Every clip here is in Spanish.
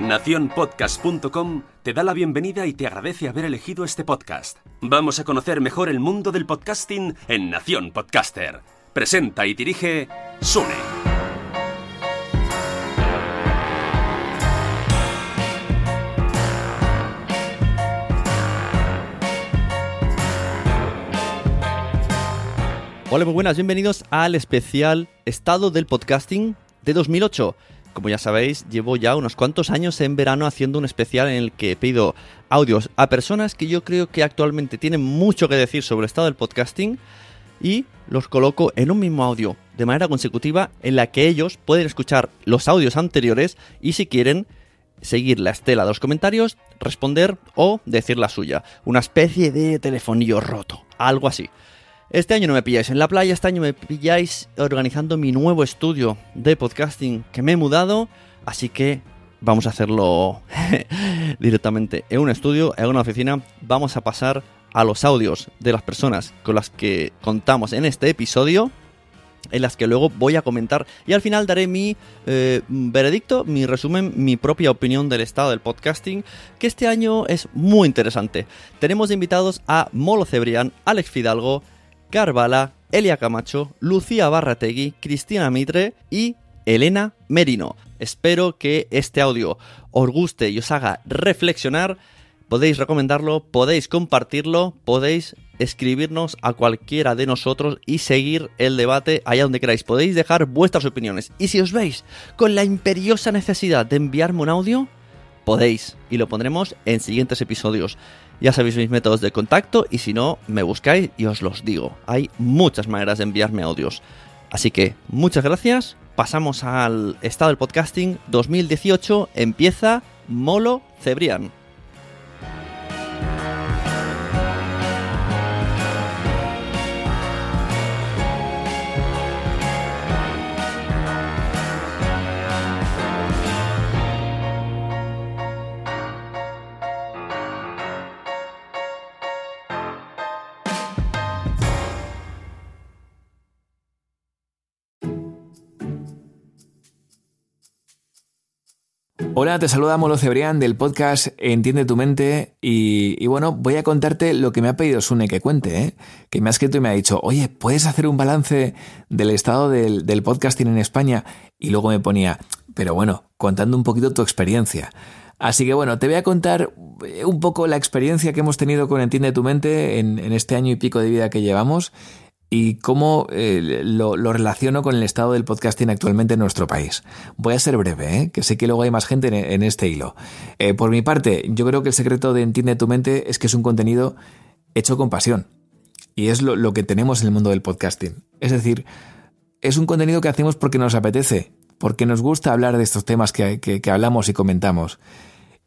Naciónpodcast.com te da la bienvenida y te agradece haber elegido este podcast. Vamos a conocer mejor el mundo del podcasting en Nación Podcaster. Presenta y dirige Sune. Hola, muy buenas, bienvenidos al especial Estado del Podcasting de 2008. Como ya sabéis, llevo ya unos cuantos años en verano haciendo un especial en el que pido audios a personas que yo creo que actualmente tienen mucho que decir sobre el estado del podcasting y los coloco en un mismo audio de manera consecutiva en la que ellos pueden escuchar los audios anteriores y si quieren seguir la estela de los comentarios, responder o decir la suya. Una especie de telefonillo roto, algo así. Este año no me pilláis en la playa, este año me pilláis organizando mi nuevo estudio de podcasting que me he mudado, así que vamos a hacerlo directamente en un estudio, en una oficina. Vamos a pasar a los audios de las personas con las que contamos en este episodio, en las que luego voy a comentar y al final daré mi eh, veredicto, mi resumen, mi propia opinión del estado del podcasting, que este año es muy interesante. Tenemos invitados a Molo Cebrián, Alex Fidalgo, Carvala, Elia Camacho, Lucía Barrategui, Cristina Mitre y Elena Merino. Espero que este audio os guste y os haga reflexionar. Podéis recomendarlo, podéis compartirlo, podéis escribirnos a cualquiera de nosotros y seguir el debate allá donde queráis. Podéis dejar vuestras opiniones. Y si os veis con la imperiosa necesidad de enviarme un audio, podéis y lo pondremos en siguientes episodios. Ya sabéis mis métodos de contacto y si no, me buscáis y os los digo. Hay muchas maneras de enviarme audios. Así que muchas gracias. Pasamos al estado del podcasting 2018. Empieza Molo Cebrián. Hola, te saluda Molo Cebrián del podcast Entiende tu mente y, bueno, voy a contarte lo que me ha pedido Sune que cuente, ¿eh? que me ha escrito y me ha dicho, oye, ¿puedes hacer un balance del estado del, podcasting en España? Y luego me ponía, pero bueno, contando un poquito tu experiencia. Así que bueno, te voy a contar un poco la experiencia que hemos tenido con Entiende tu mente en, en este año y pico de vida que llevamos y cómo eh, lo, relaciono con el estado del podcasting actualmente en nuestro país. Voy a ser breve, ¿eh? que sé que luego hay más gente en, este hilo. Eh, por mi parte, yo creo que el secreto de Entiende tu mente es que es un contenido hecho con pasión. Y es lo, que tenemos en el mundo del podcasting. Es decir, es un contenido que hacemos porque nos apetece, porque nos gusta hablar de estos temas que, que hablamos y comentamos.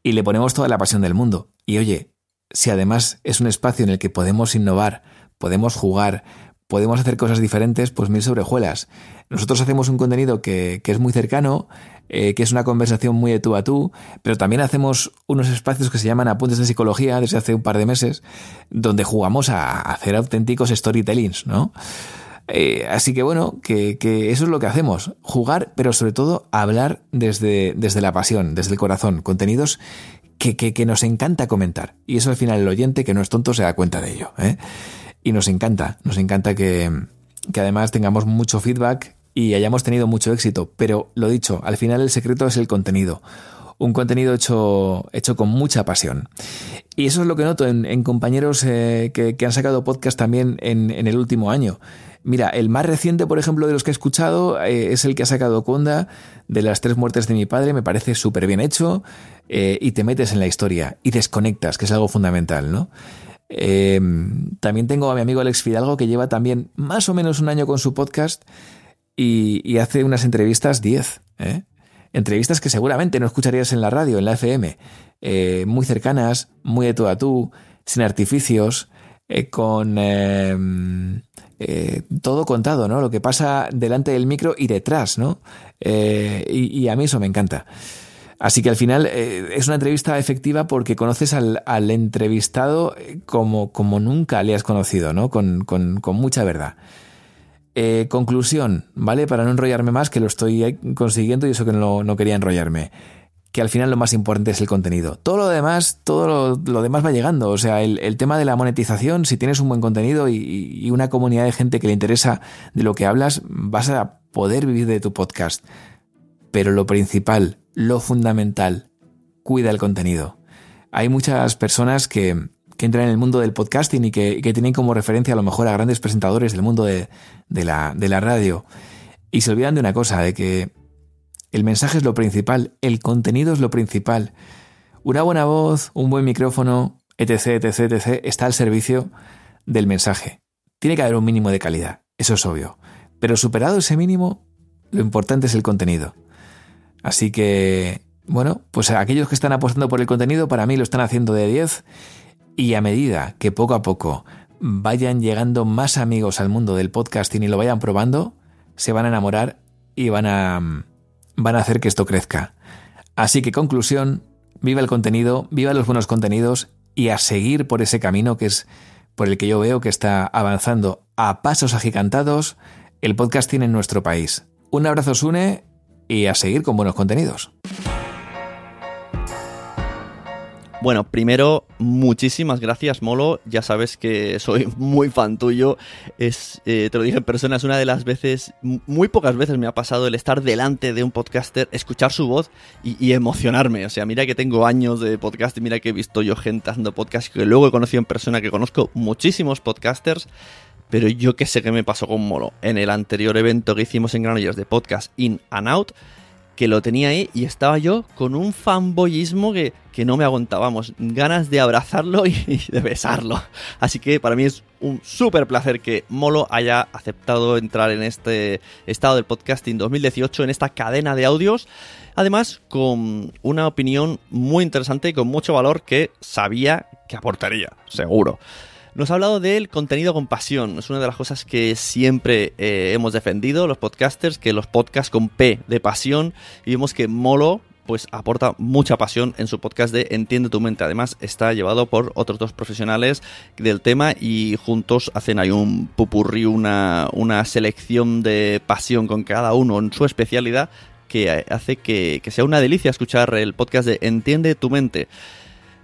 Y le ponemos toda la pasión del mundo. Y oye, si además es un espacio en el que podemos innovar, podemos jugar, podemos hacer cosas diferentes, pues mil sobrejuelas. Nosotros hacemos un contenido que, es muy cercano, eh, que es una conversación muy de tú a tú, pero también hacemos unos espacios que se llaman apuntes de psicología desde hace un par de meses, donde jugamos a hacer auténticos storytellings, ¿no? Eh, así que bueno, que, eso es lo que hacemos, jugar, pero sobre todo hablar desde, desde la pasión, desde el corazón, contenidos que, que, nos encanta comentar. Y eso al final el oyente, que no es tonto, se da cuenta de ello. ¿eh? Y nos encanta, nos encanta que, además tengamos mucho feedback y hayamos tenido mucho éxito. Pero lo dicho, al final el secreto es el contenido. Un contenido hecho, hecho con mucha pasión. Y eso es lo que noto en, compañeros eh, que, han sacado podcast también en, el último año. Mira, el más reciente, por ejemplo, de los que he escuchado eh, es el que ha sacado Conda de las tres muertes de mi padre. Me parece súper bien hecho eh, y te metes en la historia y desconectas, que es algo fundamental, ¿no? Em, también tengo a mi amigo Alex Fidalgo que lleva también más o menos un año con su podcast y, hace unas entrevistas 10. ¿eh? Entrevistas que seguramente no escucharías en la radio, en la FM. Eh, muy cercanas, muy de tú a tú, sin artificios, eh, con todo contado, ¿no? Lo que pasa delante del micro y detrás, ¿no? Y, y, a mí eso me encanta. Así que al final es una entrevista efectiva porque conoces al, entrevistado como, como, nunca le has conocido, ¿no? Con, con, con mucha verdad. Eh, conclusión, ¿vale? Para no enrollarme más, que lo estoy consiguiendo y eso que no, no quería enrollarme. Que al final lo más importante es el contenido. Todo lo demás, todo lo, demás va llegando. O sea, el, tema de la monetización, si tienes un buen contenido y, una comunidad de gente que le interesa de lo que hablas, vas a poder vivir de tu podcast. Pero lo principal, lo fundamental, cuida el contenido. Hay muchas personas que, que entran en el mundo del podcasting y que, tienen como referencia a lo mejor a grandes presentadores del mundo de, la, de la radio. Y se olvidan de una cosa, de que el mensaje es lo principal, el contenido es lo principal. Una buena voz, un buen micrófono, etc., etc., etc., está al servicio del mensaje. Tiene que haber un mínimo de calidad, eso es obvio. Pero superado ese mínimo, lo importante es el contenido. Así que, bueno, pues aquellos que están apostando por el contenido, para mí lo están haciendo de 10 y a medida que poco a poco vayan llegando más amigos al mundo del podcasting y lo vayan probando, se van a enamorar y van a, van a hacer que esto crezca. Así que conclusión, viva el contenido, viva los buenos contenidos y a seguir por ese camino que es por el que yo veo que está avanzando a pasos agigantados el podcasting en nuestro país. Un abrazo Sune y a seguir con buenos contenidos. Bueno, primero, muchísimas gracias, Molo. Ya sabes que soy muy fan tuyo. Es, eh, te lo dije en persona, es una de las veces, muy pocas veces me ha pasado el estar delante de un podcaster, escuchar su voz y, emocionarme. O sea, mira que tengo años de podcast y mira que he visto yo gente haciendo podcast que luego he conocido en persona, que conozco muchísimos podcasters. Pero yo qué sé qué me pasó con Molo. En el anterior evento que hicimos en Granollers de podcast In and Out, que lo tenía ahí y estaba yo con un fanboyismo que, que no me aguantábamos, ganas de abrazarlo y, de besarlo. Así que para mí es un súper placer que Molo haya aceptado entrar en este estado del podcasting 2018, en esta cadena de audios. Además, con una opinión muy interesante y con mucho valor que sabía que aportaría, seguro. Nos ha hablado del contenido con pasión. Es una de las cosas que siempre eh, hemos defendido los podcasters, que los podcasts con P de pasión. Y vemos que Molo pues aporta mucha pasión en su podcast de Entiende tu mente. Además, está llevado por otros dos profesionales del tema y juntos hacen ahí un pupurrí, una, una selección de pasión con cada uno en su especialidad que hace que, que sea una delicia escuchar el podcast de Entiende tu mente.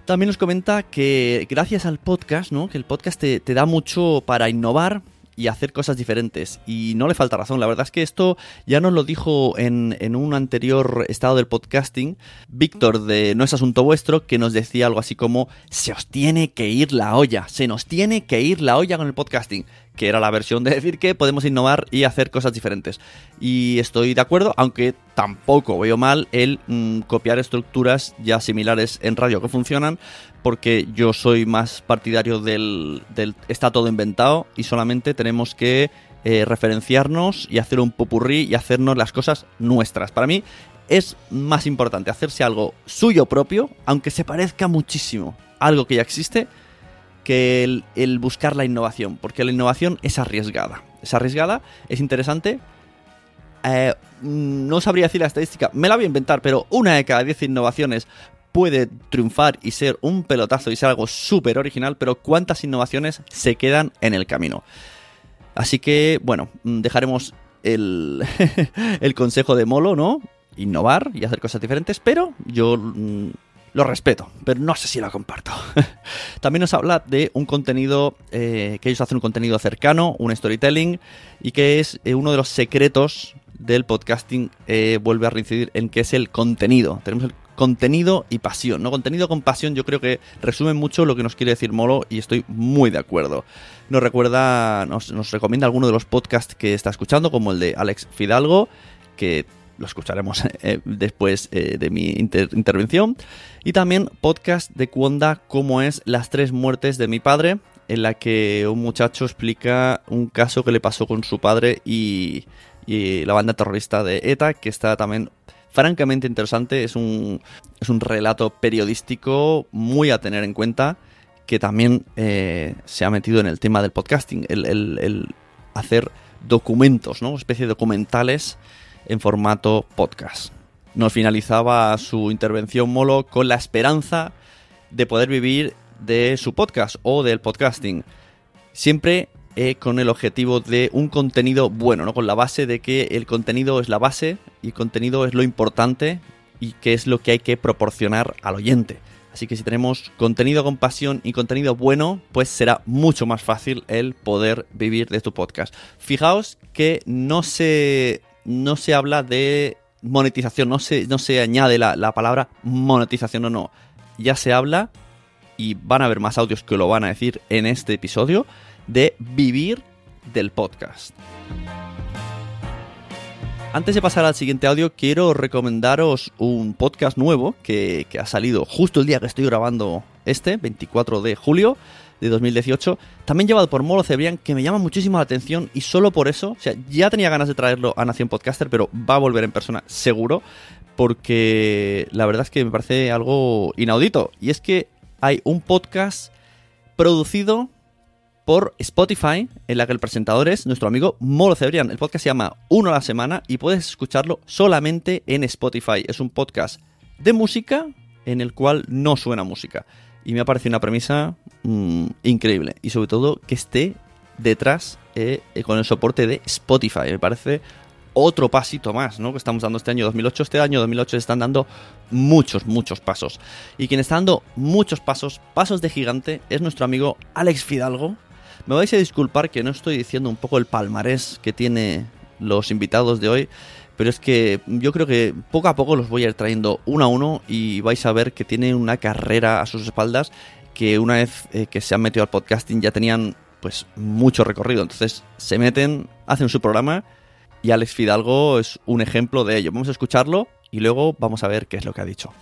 También nos comenta que gracias al podcast, ¿no? Que el podcast te, te da mucho para innovar, y hacer cosas diferentes. Y no le falta razón. La verdad es que esto ya nos lo dijo en, en, un anterior estado del podcasting Víctor de No es Asunto Vuestro, que nos decía algo así como, se os tiene que ir la olla, se nos tiene que ir la olla con el podcasting que era la versión de decir que podemos innovar y hacer cosas diferentes. Y estoy de acuerdo, aunque tampoco veo mal el mm, copiar estructuras ya similares en radio que funcionan, porque yo soy más partidario del, está todo inventado y solamente tenemos que eh, referenciarnos y hacer un popurrí y hacernos las cosas nuestras. Para mí es más importante hacerse algo suyo propio, aunque se parezca muchísimo a algo que ya existe, que el, buscar la innovación, porque la innovación es arriesgada. Es arriesgada, es interesante. Eh, no sabría decir la estadística, me la voy a inventar, pero una de cada diez innovaciones puede triunfar y ser un pelotazo y ser algo súper original, pero ¿cuántas innovaciones se quedan en el camino? Así que, bueno, dejaremos el, el consejo de Molo, ¿no? Innovar y hacer cosas diferentes, pero yo mm, lo respeto, pero no sé si lo comparto. También nos habla de un contenido, eh, que ellos hacen un contenido cercano, un storytelling, y que es eh, uno de los secretos del podcasting, eh, vuelve a reincidir en que es el contenido. Tenemos el contenido y pasión, ¿no? Contenido con pasión yo creo que resume mucho lo que nos quiere decir Molo y estoy muy de acuerdo. Nos recuerda, nos, nos recomienda alguno de los podcasts que está escuchando, como el de Alex Fidalgo, que lo escucharemos eh, después eh, de mi intervención. Y también podcast de Cuonda, como es Las tres muertes de mi padre, en la que un muchacho explica un caso que le pasó con su padre y, y la banda terrorista de ETA, que está también francamente interesante. Es un, es un relato periodístico muy a tener en cuenta que también eh, se ha metido en el tema del podcasting, el, hacer documentos, ¿no? especie de documentales en formato podcast. Nos finalizaba su intervención Molo con la esperanza de poder vivir de su podcast o del podcasting. Siempre eh, con el objetivo de un contenido bueno, ¿no? Con la base de que el contenido es la base y el contenido es lo importante y que es lo que hay que proporcionar al oyente. Así que si tenemos contenido con pasión y contenido bueno, pues será mucho más fácil el poder vivir de tu podcast. Fijaos que no se, no se habla de monetización, no se, no se añade la, la palabra monetización o no. Ya se habla, y van a haber más audios que lo van a decir en este episodio, de vivir del podcast. Antes de pasar al siguiente audio, quiero recomendaros un podcast nuevo que, ha salido justo el día que estoy grabando este, 24 de julio de 2018, también llevado por Molo Cebrián, que me llama muchísimo la atención y solo por eso, o sea, ya tenía ganas de traerlo a Nación Podcaster, pero va a volver en persona seguro, porque la verdad es que me parece algo inaudito, y es que hay un podcast producido por Spotify, en la que el presentador es nuestro amigo Molo Cebrián. El podcast se llama Uno a la semana y puedes escucharlo solamente en Spotify. Es un podcast de música en el cual no suena música. Y me ha parecido una premisa mm, increíble. Y sobre todo que esté detrás eh, con el soporte de Spotify. Me parece otro pasito más, ¿no? Que estamos dando este año 2008. Este año 2008 se están dando muchos, muchos pasos. Y quien está dando muchos pasos, pasos de gigante, es nuestro amigo Alex Fidalgo, me vais a disculpar que no estoy diciendo un poco el palmarés que tiene los invitados de hoy, pero es que yo creo que poco a poco los voy a ir trayendo uno a uno y vais a ver que tiene una carrera a sus espaldas que una vez eh, que se han metido al podcasting ya tenían pues mucho recorrido. Entonces se meten, hacen su programa y Alex Fidalgo es un ejemplo de ello. Vamos a escucharlo y luego vamos a ver qué es lo que ha dicho.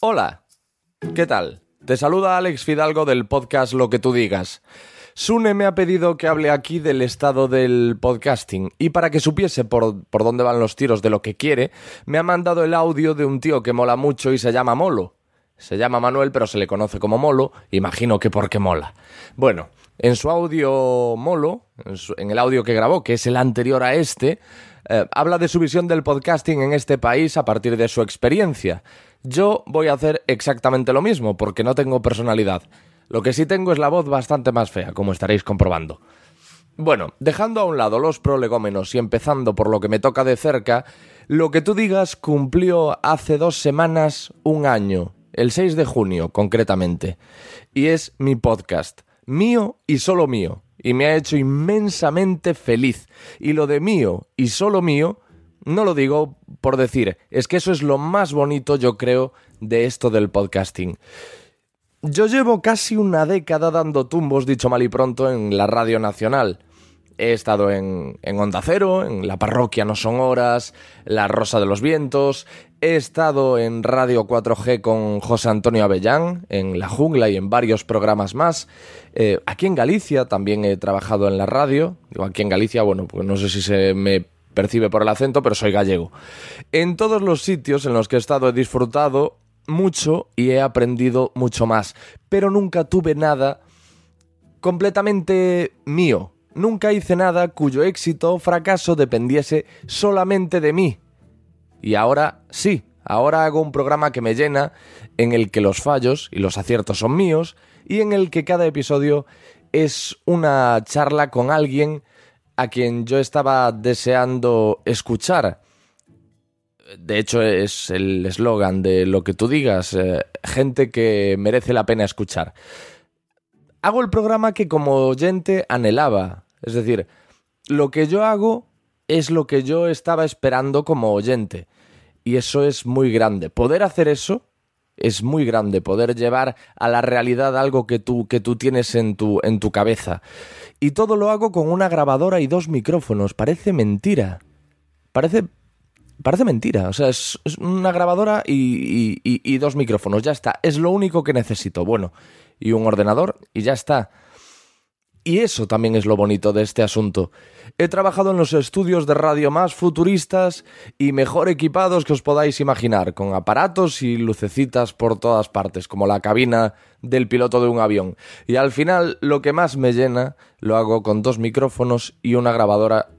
Hola, ¿qué tal? Te saluda Alex Fidalgo del podcast Lo que tú digas. Sune me ha pedido que hable aquí del estado del podcasting y para que supiese por, por, dónde van los tiros de lo que quiere, me ha mandado el audio de un tío que mola mucho y se llama Molo. Se llama Manuel pero se le conoce como Molo, imagino que porque mola. Bueno, en su audio Molo, en, el audio que grabó, que es el anterior a este, eh, habla de su visión del podcasting en este país a partir de su experiencia. Yo voy a hacer exactamente lo mismo, porque no tengo personalidad. Lo que sí tengo es la voz bastante más fea, como estaréis comprobando. Bueno, dejando a un lado los prolegómenos y empezando por lo que me toca de cerca, lo que tú digas cumplió hace dos semanas un año, el 6 de junio concretamente, y es mi podcast, mío y solo mío, y me ha hecho inmensamente feliz. Y lo de mío y solo mío no lo digo por decir, es que eso es lo más bonito, yo creo, de esto del podcasting. Yo llevo casi una década dando tumbos, dicho mal y pronto, en la radio nacional. He estado en, en, Onda Cero, en La Parroquia No Son Horas, La Rosa de los Vientos. He estado en Radio 4G con José Antonio Avellán, en La Jungla y en varios programas más. Eh, aquí en Galicia también he trabajado en la radio. Digo, aquí en Galicia, bueno, pues no sé si se me percibe por el acento, pero soy gallego. En todos los sitios en los que he estado he disfrutado mucho y he aprendido mucho más, pero nunca tuve nada completamente mío. Nunca hice nada cuyo éxito o fracaso dependiese solamente de mí. Y ahora sí, ahora hago un programa que me llena, en el que los fallos y los aciertos son míos, y en el que cada episodio es una charla con alguien a quien yo estaba deseando escuchar. De hecho, es el eslogan de lo que tú digas, eh, gente que merece la pena escuchar. Hago el programa que como oyente anhelaba. Es decir, lo que yo hago es lo que yo estaba esperando como oyente. Y eso es muy grande. Poder hacer eso es muy grande, poder llevar a la realidad algo que tú, que tú tienes en tu, en tu cabeza. Y todo lo hago con una grabadora y dos micrófonos. Parece mentira. Parece. Parece mentira. O sea, es, una grabadora y, y, dos micrófonos. Ya está. Es lo único que necesito. Bueno. y un ordenador y ya está. Y eso también es lo bonito de este asunto. He trabajado en los estudios de radio más futuristas y mejor equipados que os podáis imaginar, con aparatos y lucecitas por todas partes, como la cabina del piloto de un avión. Y al final, lo que más me llena, lo hago con dos micrófonos y una grabadora,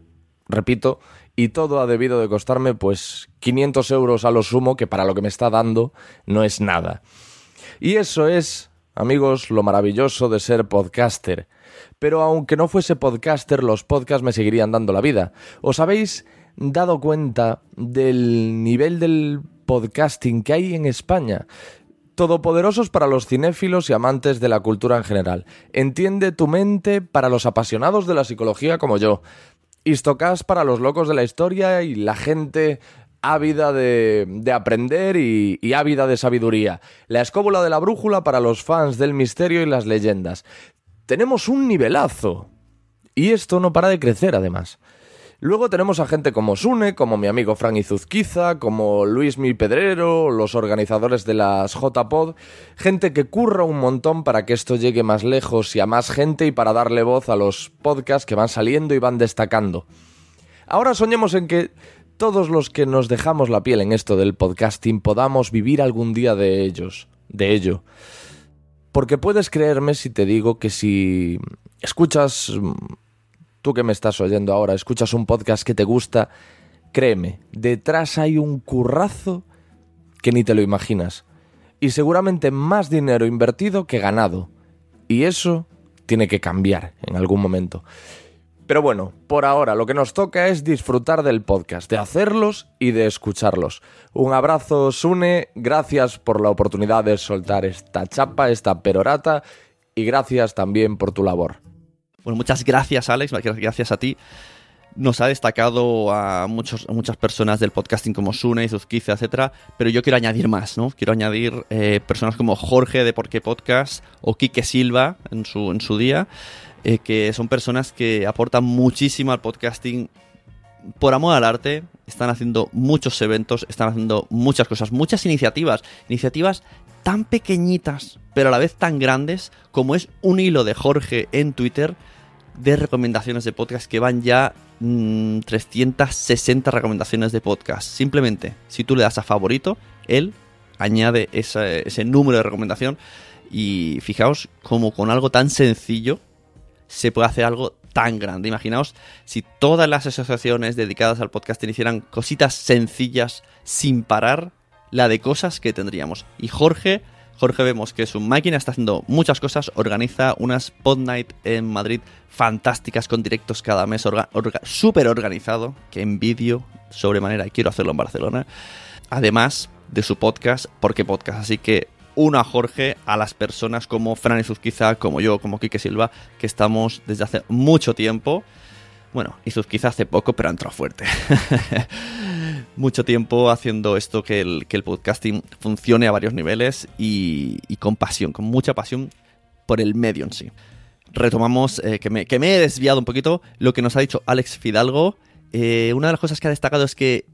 repito, y todo ha debido de costarme pues 500 euros a lo sumo, que para lo que me está dando no es nada. Y eso es, amigos, lo maravilloso de ser podcaster pero aunque no fuese podcaster, los podcasts me seguirían dando la vida. ¿Os habéis dado cuenta del nivel del podcasting que hay en España? Todopoderosos para los cinéfilos y amantes de la cultura en general. Entiende tu mente para los apasionados de la psicología como yo. Istocast para los locos de la historia y la gente ávida de, de aprender y, y, ávida de sabiduría. La escóbula de la brújula para los fans del misterio y las leyendas tenemos un nivelazo. Y esto no para de crecer, además. Luego tenemos a gente como Sune, como mi amigo Fran Izuzquiza, como Luis Mi Pedrero, los organizadores de las JPod, gente que curra un montón para que esto llegue más lejos y a más gente y para darle voz a los podcasts que van saliendo y van destacando. Ahora soñemos en que todos los que nos dejamos la piel en esto del podcasting podamos vivir algún día de ellos, de ello. Porque puedes creerme si te digo que si escuchas, tú que me estás oyendo ahora, escuchas un podcast que te gusta, créeme, detrás hay un currazo que ni te lo imaginas. Y seguramente más dinero invertido que ganado. Y eso tiene que cambiar en algún momento. Pero bueno, por ahora lo que nos toca es disfrutar del podcast, de hacerlos y de escucharlos. Un abrazo, Sune, gracias por la oportunidad de soltar esta chapa, esta perorata, y gracias también por tu labor. Bueno, muchas gracias, Alex, gracias a ti. Nos ha destacado a, muchos, muchas personas del podcasting como Sune, Zuzquiza, etcétera, pero yo quiero añadir más, ¿no? Quiero añadir eh, personas como Jorge de Porqué Podcast o Quique Silva en su, en su día. Eh, que son personas que aportan muchísimo al podcasting por amor al arte, están haciendo muchos eventos, están haciendo muchas cosas, muchas iniciativas, iniciativas tan pequeñitas, pero a la vez tan grandes, como es un hilo de Jorge en Twitter de recomendaciones de podcast que van ya 360 mm, recomendaciones de podcast. Simplemente, si tú le das a favorito, él añade ese número de recomendación y fijaos como con algo tan sencillo se puede hacer algo tan grande. Imaginaos si todas las asociaciones dedicadas al podcasting hicieran cositas sencillas sin parar, la de cosas que tendríamos. Y Jorge, Jorge vemos que su máquina está haciendo muchas cosas, organiza unas Pod Night en Madrid fantásticas con directos cada mes, súper organizado, que envidio sobremanera y quiero hacerlo en Barcelona. Además de su podcast, porque podcast, así que uno a Jorge, a las personas como Fran Izuzquiza, como yo, como Quique Silva, que estamos desde hace mucho tiempo. Bueno, Izuzquiza hace poco, pero ha entrado fuerte. mucho tiempo haciendo esto que el, que el podcasting funcione a varios niveles y, con pasión, con mucha pasión por el medio en sí. Retomamos, eh, que, me, que, me, he desviado un poquito, lo que nos ha dicho Alex Fidalgo. Eh, una de las cosas que ha destacado es que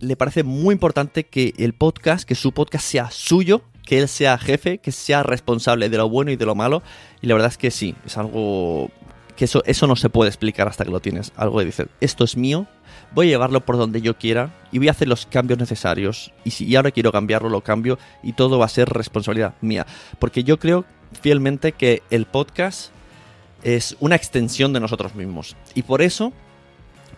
le parece muy importante que el podcast, que su podcast sea suyo, que él sea jefe, que sea responsable de lo bueno y de lo malo. Y la verdad es que sí, es algo que eso, eso no se puede explicar hasta que lo tienes. Algo de decir, esto es mío, voy a llevarlo por donde yo quiera y voy a hacer los cambios necesarios. Y si ahora quiero cambiarlo, lo cambio y todo va a ser responsabilidad mía. Porque yo creo fielmente que el podcast es una extensión de nosotros mismos. Y por eso,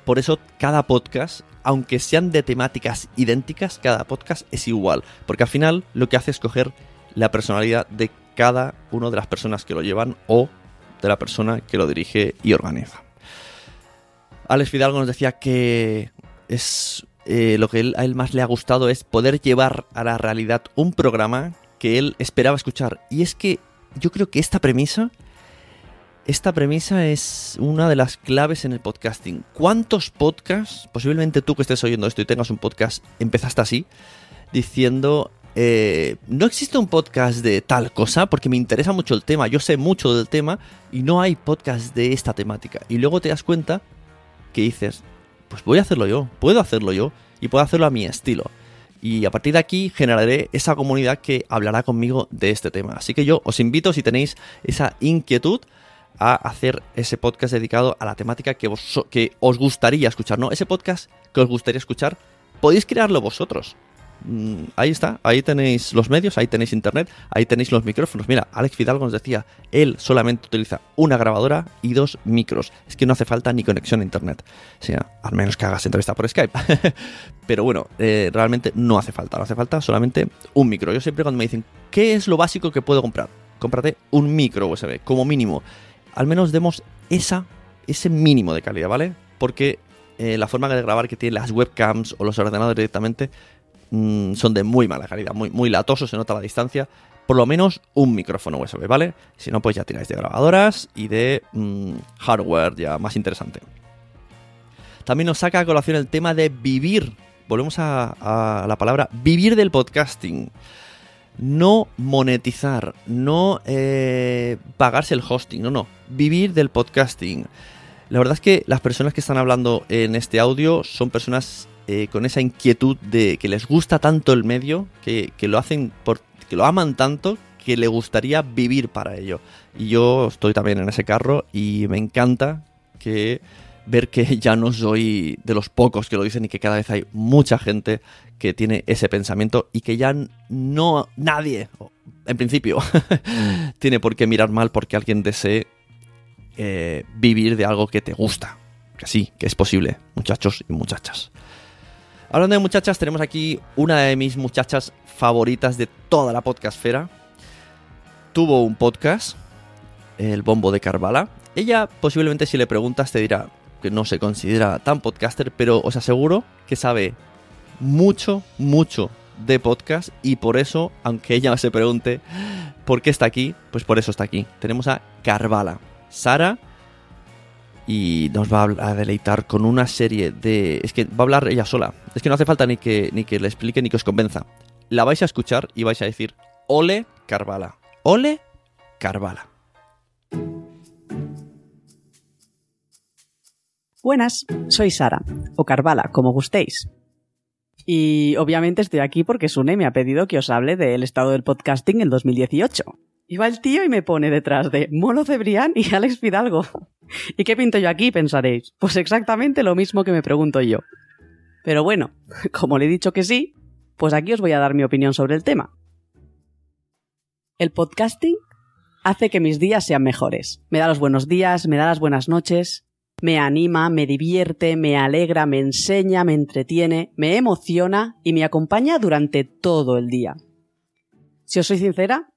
por eso cada podcast aunque sean de temáticas idénticas, cada podcast es igual. Porque al final lo que hace es coger la personalidad de cada una de las personas que lo llevan o de la persona que lo dirige y organiza. Alex Fidalgo nos decía que es eh, lo que a él más le ha gustado es poder llevar a la realidad un programa que él esperaba escuchar. Y es que yo creo que esta premisa esta premisa es una de las claves en el podcasting. ¿Cuántos podcasts, posiblemente tú que estés oyendo esto y tengas un podcast, empezaste así, diciendo, eh, no existe un podcast de tal cosa porque me interesa mucho el tema, yo sé mucho del tema y no hay podcast de esta temática. Y luego te das cuenta que dices, pues voy a hacerlo yo, puedo hacerlo yo y puedo hacerlo a mi estilo. Y a partir de aquí generaré esa comunidad que hablará conmigo de este tema. Así que yo os invito, si tenéis esa inquietud, a hacer ese podcast dedicado a la temática que, que os gustaría escuchar, ¿no? Ese podcast que os gustaría escuchar, podéis crearlo vosotros. Mm, ahí está, ahí tenéis los medios, ahí tenéis internet, ahí tenéis los micrófonos. Mira, Alex Fidalgo nos decía, él solamente utiliza una grabadora y dos micros. Es que no hace falta ni conexión a internet. O sea, al menos que hagas entrevista por Skype. Pero bueno, eh, realmente no hace falta, no hace falta solamente un micro. Yo siempre cuando me dicen, ¿qué es lo básico que puedo comprar? Cómprate un micro USB, como mínimo. Al menos demos esa, ese mínimo de calidad, ¿vale? Porque eh, la forma de grabar que tienen las webcams o los ordenadores directamente Mm, son de muy mala calidad, muy, muy latosos, se nota la distancia. Por lo menos un micrófono USB, ¿vale? Si no, pues ya tiráis de grabadoras y de mm, hardware ya más interesante. También nos saca a colación el tema de vivir. Volvemos a, la palabra vivir del podcasting. No monetizar, no eh, pagarse el hosting, no, no. Vivir del podcasting. La verdad es que las personas que están hablando en este audio son personas eh, con esa inquietud de que les gusta tanto el medio, que, lo hacen por, que lo aman tanto, que le gustaría vivir para ello. Y yo estoy también en ese carro y me encanta que ver que ya no soy de los pocos que lo dicen y que cada vez hay mucha gente que tiene ese pensamiento y que ya no nadie, en principio, tiene por qué mirar mal porque alguien desee eh, vivir de algo que te gusta. Que sí, que es posible, muchachos y muchachas. Hablando de muchachas, tenemos aquí una de mis muchachas favoritas de toda la podcastfera. Tuvo un podcast, El Bombo de Carvala. Ella posiblemente si le preguntas te dirá que no se considera tan podcaster, pero os aseguro que sabe mucho, mucho de podcast y por eso, aunque ella se pregunte por qué está aquí, pues por eso está aquí. Tenemos a Carvala. Sara y nos va a deleitar con una serie de... Es que va a hablar ella sola. Es que no hace falta ni que, ni que le explique ni que os convenza. La vais a escuchar y vais a decir, ole Carvala. Ole Carvala. Buenas, soy Sara, o Carvala, como gustéis. Y obviamente estoy aquí porque Sune me ha pedido que os hable del estado del podcasting en 2018. Y va el tío y me pone detrás de Molo Cebrián y Alex Fidalgo. ¿Y qué pinto yo aquí? pensaréis. Pues exactamente lo mismo que me pregunto yo. Pero bueno, como le he dicho que sí, pues aquí os voy a dar mi opinión sobre el tema. El podcasting hace que mis días sean mejores. Me da los buenos días, me da las buenas noches, me anima, me divierte, me alegra, me enseña, me entretiene, me emociona y me acompaña durante todo el día. Si os soy sincera,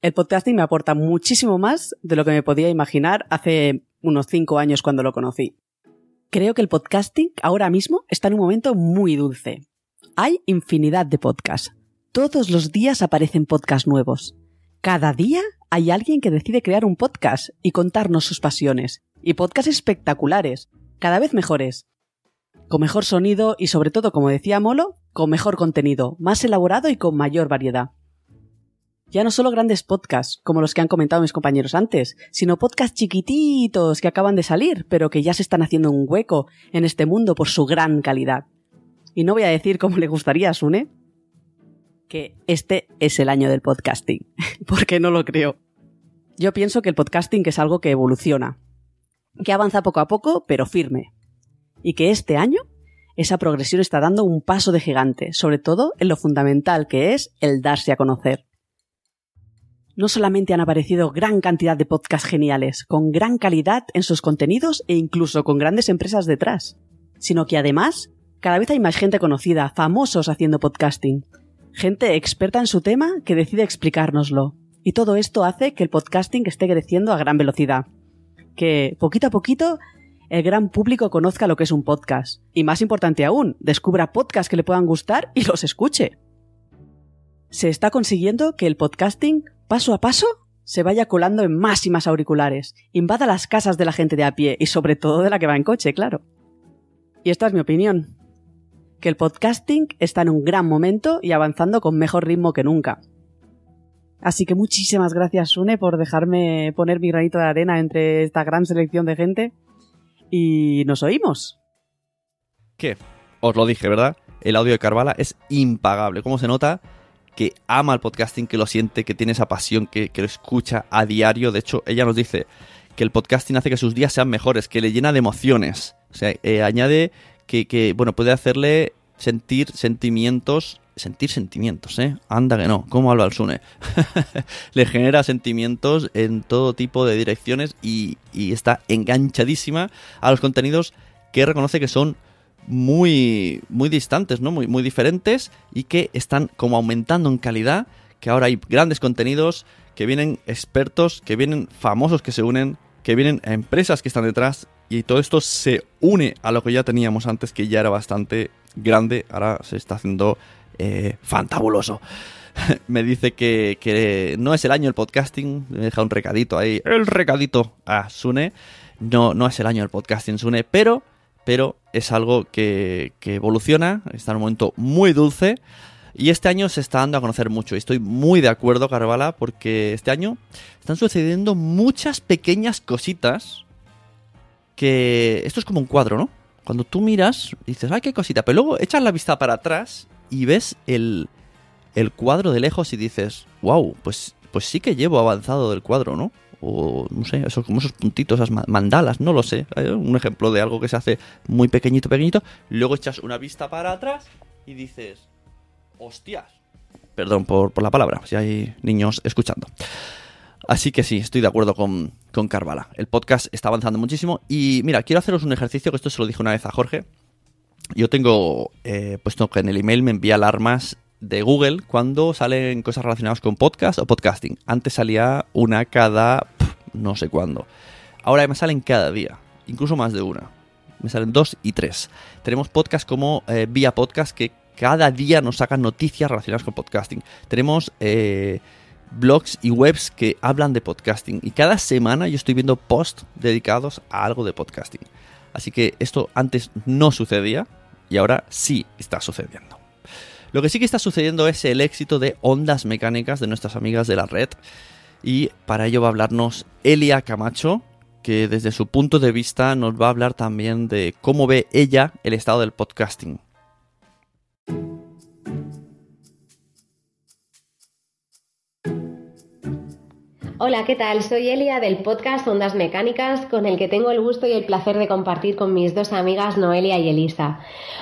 el podcasting me aporta muchísimo más de lo que me podía imaginar hace unos cinco años cuando lo conocí. Creo que el podcasting ahora mismo está en un momento muy dulce. Hay infinidad de podcasts. Todos los días aparecen podcasts nuevos. Cada día hay alguien que decide crear un podcast y contarnos sus pasiones. Y podcasts espectaculares, cada vez mejores. Con mejor sonido y sobre todo, como decía Molo, con mejor contenido, más elaborado y con mayor variedad. Ya no solo grandes podcasts, como los que han comentado mis compañeros antes, sino podcasts chiquititos que acaban de salir, pero que ya se están haciendo un hueco en este mundo por su gran calidad. Y no voy a decir como le gustaría a Sune, que este es el año del podcasting, porque no lo creo. Yo pienso que el podcasting es algo que evoluciona, que avanza poco a poco, pero firme. Y que este año esa progresión está dando un paso de gigante, sobre todo en lo fundamental que es el darse a conocer no solamente han aparecido gran cantidad de podcasts geniales, con gran calidad en sus contenidos e incluso con grandes empresas detrás, sino que además cada vez hay más gente conocida, famosos haciendo podcasting, gente experta en su tema que decide explicárnoslo. Y todo esto hace que el podcasting esté creciendo a gran velocidad. Que poquito a poquito el gran público conozca lo que es un podcast. Y más importante aún, descubra podcasts que le puedan gustar y los escuche. Se está consiguiendo que el podcasting paso a paso, se vaya colando en más y más auriculares, invada las casas de la gente de a pie y sobre todo de la que va en coche, claro. Y esta es mi opinión. Que el podcasting está en un gran momento y avanzando con mejor ritmo que nunca. Así que muchísimas gracias, Sune, por dejarme poner mi granito de arena entre esta gran selección de gente. Y nos oímos. ¿Qué? Os lo dije, ¿verdad? el audio de Carvala es impagable. ¿Cómo se nota? Que ama el podcasting, que lo siente, que tiene esa pasión, que, lo escucha a diario. De hecho, ella nos dice que el podcasting hace que sus días sean mejores, que le llena de emociones. O sea, eh, añade que, bueno, puede hacerle sentir sentimientos sentir sentimientos, ¿eh? Anda que no, ¿cómo habla el Sune? Le genera sentimientos en todo tipo de direcciones y, está enganchadísima a los contenidos que reconoce que son muy, muy distantes, ¿no? Muy, muy diferentes y que están como aumentando en calidad, que ahora hay grandes contenidos, que vienen expertos, que vienen famosos que se unen, que vienen empresas que están detrás y todo esto se une a lo que ya teníamos antes, que ya era bastante grande, ahora se está haciendo eh, fantabuloso. me dice que, no es el año del podcasting, me deja un recadito ahí, el recadito a Sune. No, no es el año del podcasting, Sune, pero, pero es algo que, que evoluciona, está en un momento muy dulce. Y este año se está dando a conocer mucho. Y estoy muy de acuerdo, Carvala, porque este año están sucediendo muchas pequeñas cositas que... Esto es como un cuadro, ¿no? Cuando tú miras, dices, ay, qué cosita. Pero luego echas la vista para atrás y ves el, el cuadro de lejos y dices, wow, pues, pues sí que llevo avanzado del cuadro, ¿no? O no sé, esos, como esos puntitos, esas mandalas, no lo sé. Un ejemplo de algo que se hace muy pequeñito, pequeñito. Luego echas una vista para atrás y dices, hostias. Perdón por, por la palabra, si hay niños escuchando. Así que sí, estoy de acuerdo con, con Carvala. El podcast está avanzando muchísimo. Y mira, quiero haceros un ejercicio, que esto se lo dije una vez a Jorge, yo tengo eh, puesto que en el email me envía alarmas de Google cuando salen cosas relacionadas con podcast o podcasting. Antes salía una cada no sé cuándo. Ahora me salen cada día, incluso más de una. Me salen dos y tres. Tenemos podcast como eh, Vía Podcast que cada día nos sacan noticias relacionadas con podcasting. Tenemos eh, blogs y webs que hablan de podcasting. Y cada semana yo estoy viendo posts dedicados a algo de podcasting. Así que esto antes no sucedía y ahora sí está sucediendo. Lo que sí que está sucediendo es el éxito de ondas mecánicas de nuestras amigas de la red y para ello va a hablarnos Elia Camacho, que desde su punto de vista nos va a hablar también de cómo ve ella el estado del podcasting. Hola, ¿qué tal? Soy Elia del podcast Ondas Mecánicas, con el que tengo el gusto y el placer de compartir con mis dos amigas Noelia y Elisa.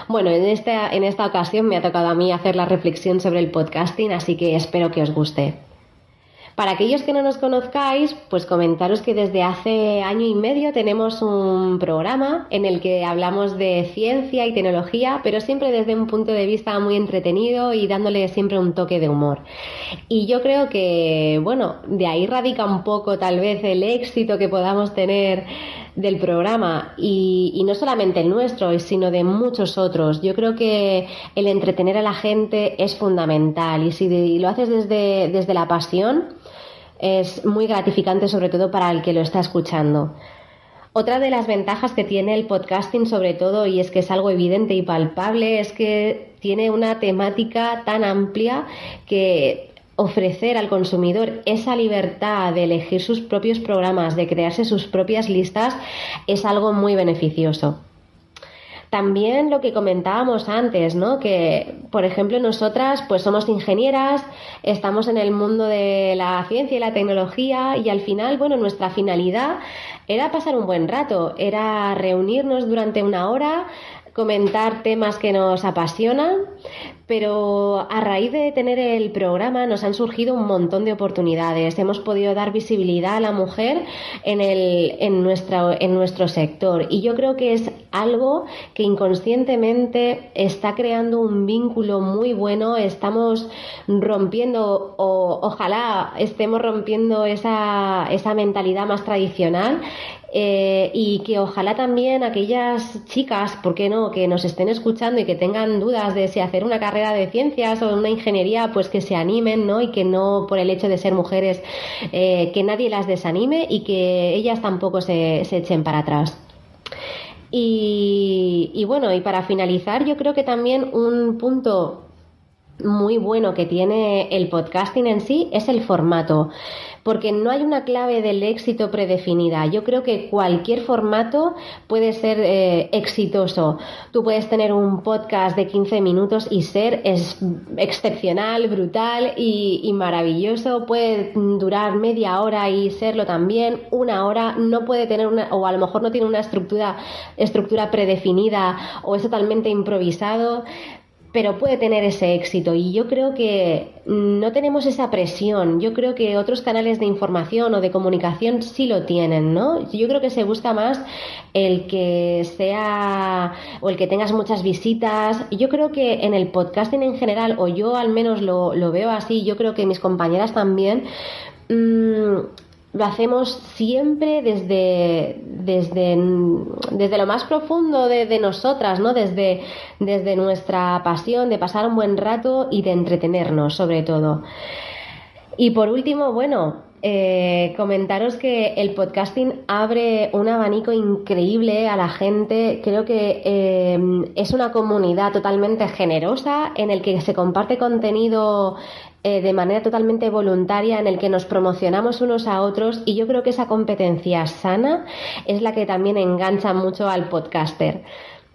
Bueno, en esta, en esta ocasión me ha tocado a mí hacer la reflexión sobre el podcasting, así que espero que os guste. Para aquellos que no nos conozcáis, pues comentaros que desde hace año y medio tenemos un programa en el que hablamos de ciencia y tecnología, pero siempre desde un punto de vista muy entretenido y dándole siempre un toque de humor. Y yo creo que, bueno, de ahí radica un poco tal vez el éxito que podamos tener del programa y, no solamente el nuestro, sino de muchos otros. Yo creo que el entretener a la gente es fundamental y si lo haces desde, desde la pasión, es muy gratificante sobre todo para el que lo está escuchando. Otra de las ventajas que tiene el podcasting sobre todo, y es que es algo evidente y palpable, es que tiene una temática tan amplia que ofrecer al consumidor esa libertad de elegir sus propios programas, de crearse sus propias listas, es algo muy beneficioso. También lo que comentábamos antes, ¿no? Que, por ejemplo, nosotras pues somos ingenieras, estamos en el mundo de la ciencia y la tecnología y al final, bueno, nuestra finalidad era pasar un buen rato, era reunirnos durante una hora, comentar temas que nos apasionan, pero a raíz de tener el programa nos han surgido un montón de oportunidades. Hemos podido dar visibilidad a la mujer en, el, en, nuestra, en nuestro sector y yo creo que es algo que inconscientemente está creando un vínculo muy bueno. Estamos rompiendo, o ojalá estemos rompiendo esa, esa mentalidad más tradicional eh, y que ojalá también aquellas chicas, ¿por qué no?, que nos estén escuchando y que tengan dudas de si hacer una carrera de ciencias o una ingeniería, pues que se animen, ¿no? Y que no por el hecho de ser mujeres, eh, que nadie las desanime y que ellas tampoco se, echen para atrás. Y, y bueno, y para finalizar, yo creo que también un punto muy bueno que tiene el podcasting en sí es el formato, porque no hay una clave del éxito predefinida. Yo creo que cualquier formato puede ser eh, exitoso. Tú puedes tener un podcast de 15 minutos y ser es excepcional, brutal y, y maravilloso. Puede durar media hora y serlo también. Una hora no puede tener una, o a lo mejor no tiene una estructura, estructura predefinida o es totalmente improvisado pero puede tener ese éxito y yo creo que no tenemos esa presión. Yo creo que otros canales de información o de comunicación sí lo tienen, ¿no? Yo creo que se busca más el que sea o el que tengas muchas visitas. Yo creo que en el podcasting en general, o yo al menos lo, lo veo así, yo creo que mis compañeras también. Mmm, lo hacemos siempre desde, desde, desde lo más profundo de, nosotras, ¿no? Desde, desde nuestra pasión de pasar un buen rato y de entretenernos, sobre todo. Y por último, bueno, eh, comentaros que el podcasting abre un abanico increíble a la gente. Creo que eh, es una comunidad totalmente generosa en el que se comparte contenido eh, de manera totalmente voluntaria en el que nos promocionamos unos a otros y yo creo que esa competencia sana es la que también engancha mucho al podcaster.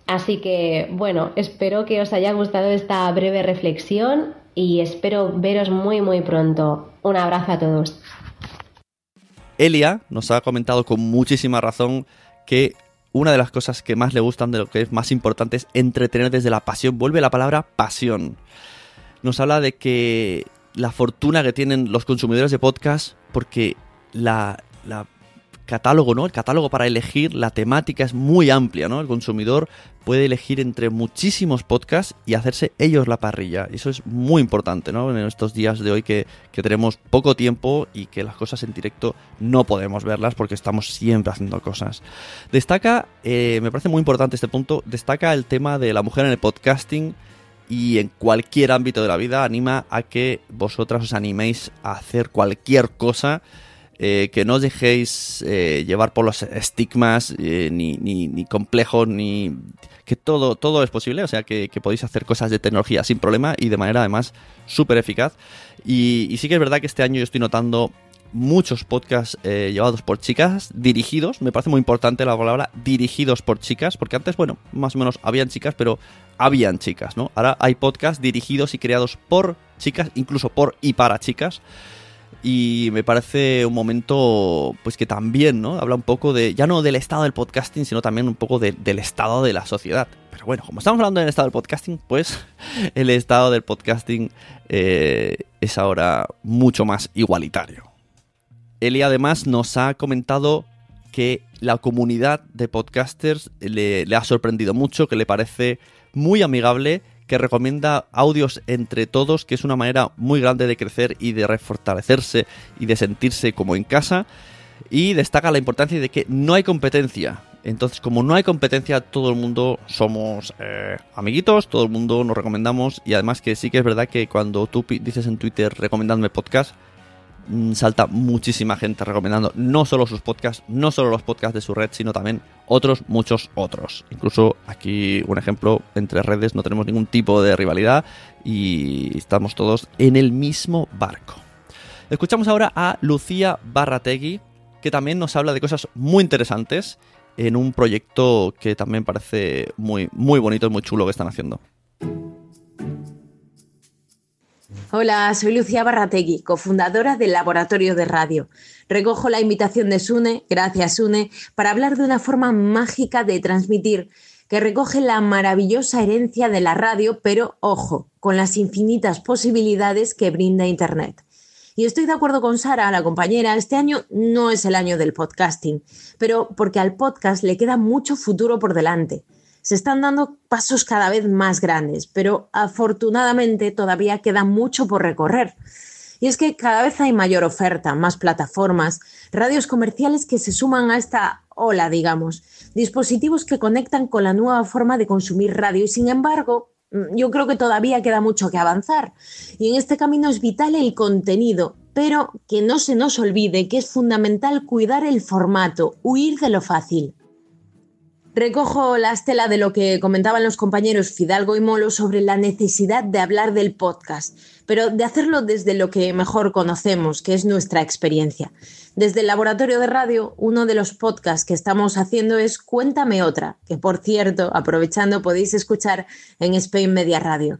Así que bueno, espero que os haya gustado esta breve reflexión y espero veros muy muy pronto. Un abrazo a todos. Elia nos ha comentado con muchísima razón que una de las cosas que más le gustan de lo que es más importante es entretener desde la pasión. Vuelve la palabra pasión nos habla de que la fortuna que tienen los consumidores de podcast, porque la, catálogo, ¿no? El catálogo para elegir la temática es muy amplia, ¿no? El consumidor puede elegir entre muchísimos podcasts y hacerse ellos la parrilla. Eso es muy importante, ¿no? En estos días de hoy que, tenemos poco tiempo y que las cosas en directo no podemos verlas porque estamos siempre haciendo cosas. Destaca, eh, me parece muy importante este punto, destaca el tema de la mujer en el podcasting y en cualquier ámbito de la vida anima a que vosotras os animéis a hacer cualquier cosa. Eh, que no os dejéis eh, llevar por los estigmas, eh, ni, ni, complejos, ni. que todo, todo es posible, o sea que, podéis hacer cosas de tecnología sin problema y de manera además súper eficaz. Y, y, sí que es verdad que este año yo estoy notando muchos podcasts llevados por chicas, dirigidos, me parece muy importante la palabra dirigidos por chicas, porque antes, bueno, más o menos habían chicas, pero habían chicas, ¿no? Ahora hay podcasts dirigidos y creados por chicas, incluso por y para chicas. Y me parece un momento, pues que también, ¿no? Habla un poco de, ya no del estado del podcasting, sino también un poco del estado de la sociedad. Pero bueno, como estamos hablando del estado del podcasting, pues el estado del podcasting eh, es ahora mucho más igualitario. Eli además nos ha comentado que la comunidad de podcasters le, le ha sorprendido mucho, que le parece muy amigable que recomienda audios entre todos, que es una manera muy grande de crecer y de refortalecerse y de sentirse como en casa. Y destaca la importancia de que no hay competencia. Entonces, como no hay competencia, todo el mundo somos eh, amiguitos, todo el mundo nos recomendamos. Y además que sí que es verdad que cuando tú dices en Twitter recomendadme podcast, salta muchísima gente recomendando no solo sus podcasts, no solo los podcasts de su red, sino también otros, muchos otros. Incluso aquí un ejemplo, entre redes no tenemos ningún tipo de rivalidad y estamos todos en el mismo barco. Escuchamos ahora a Lucía Barrategui, que también nos habla de cosas muy interesantes en un proyecto que también parece muy, muy bonito y muy chulo que están haciendo. Hola, soy Lucía Barrategui, cofundadora del Laboratorio de Radio. Recojo la invitación de Sune, gracias Sune, para hablar de una forma mágica de transmitir que recoge la maravillosa herencia de la radio, pero ojo, con las infinitas posibilidades que brinda Internet. Y estoy de acuerdo con Sara, la compañera, este año no es el año del podcasting, pero porque al podcast le queda mucho futuro por delante se están dando pasos cada vez más grandes, pero afortunadamente todavía queda mucho por recorrer. Y es que cada vez hay mayor oferta, más plataformas, radios comerciales que se suman a esta ola, digamos, dispositivos que conectan con la nueva forma de consumir radio y sin embargo, mm, yo creo que todavía queda mucho que avanzar. Y en este camino es vital el contenido, pero que no se nos olvide que es fundamental cuidar el formato, huir de lo fácil. Recojo la estela de lo que comentaban los compañeros Fidalgo y Molo sobre la necesidad de hablar del podcast, pero de hacerlo desde lo que mejor conocemos, que es nuestra experiencia. Desde el laboratorio de radio, uno de los podcasts que estamos haciendo es Cuéntame otra, que por cierto, aprovechando, podéis escuchar en Spain Media Radio.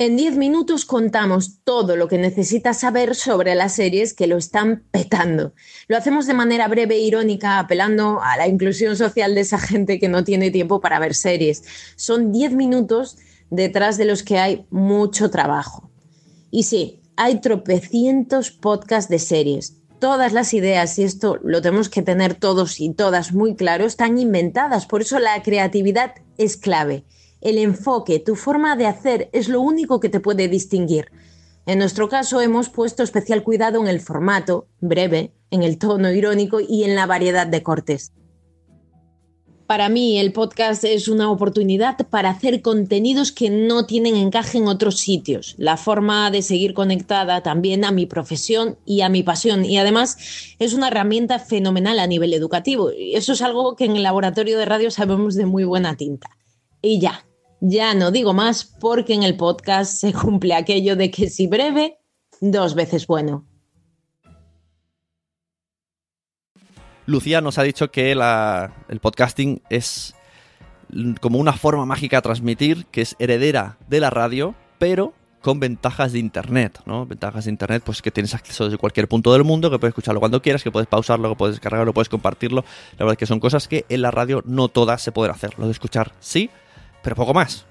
En 10 minutos contamos todo lo que necesitas saber sobre las series que lo están petando. Lo hacemos de manera breve e irónica, apelando a la inclusión social de esa gente que no tiene tiempo para ver series. Son 10 minutos detrás de los que hay mucho trabajo. Y sí, hay tropecientos podcasts de series. Todas las ideas, y esto lo tenemos que tener todos y todas muy claro, están inventadas. Por eso la creatividad es clave el enfoque, tu forma de hacer es lo único que te puede distinguir. En nuestro caso hemos puesto especial cuidado en el formato, breve, en el tono irónico y en la variedad de cortes. Para mí el podcast es una oportunidad para hacer contenidos que no tienen encaje en otros sitios, la forma de seguir conectada también a mi profesión y a mi pasión y además es una herramienta fenomenal a nivel educativo. Eso es algo que en el laboratorio de radio sabemos de muy buena tinta. Y ya, ya no digo más porque en el podcast se cumple aquello de que si breve, dos veces bueno. Lucía nos ha dicho que el podcasting es como una forma mágica de transmitir, que es heredera de la radio, pero con ventajas de internet, ¿no? Ventajas de internet, pues que tienes acceso desde cualquier punto del mundo, que puedes escucharlo cuando quieras, que puedes pausarlo, que puedes descargarlo, puedes compartirlo. La verdad es que son cosas que en la radio no todas se pueden hacer. Lo de escuchar sí, pero poco más.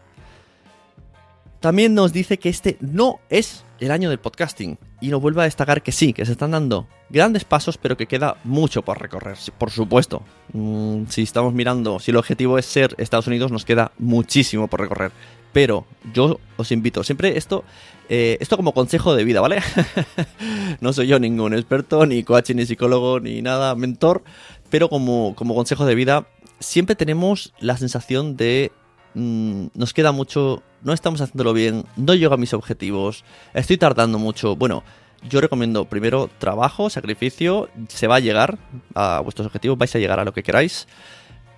También nos dice que este no es el año del podcasting y nos vuelve a destacar que sí, que se están dando grandes pasos, pero que queda mucho por recorrer, por supuesto. Mm, si estamos mirando, si el objetivo es ser Estados Unidos, nos queda muchísimo por recorrer. Pero yo os invito, siempre esto, eh, esto como consejo de vida, ¿vale? no soy yo ningún experto, ni coach, ni psicólogo, ni nada, mentor, pero como, como consejo de vida, siempre tenemos la sensación de Mm, nos queda mucho, no estamos haciéndolo bien, no llego a mis objetivos, estoy tardando mucho. Bueno, yo recomiendo primero trabajo, sacrificio, se va a llegar a vuestros objetivos, vais a llegar a lo que queráis,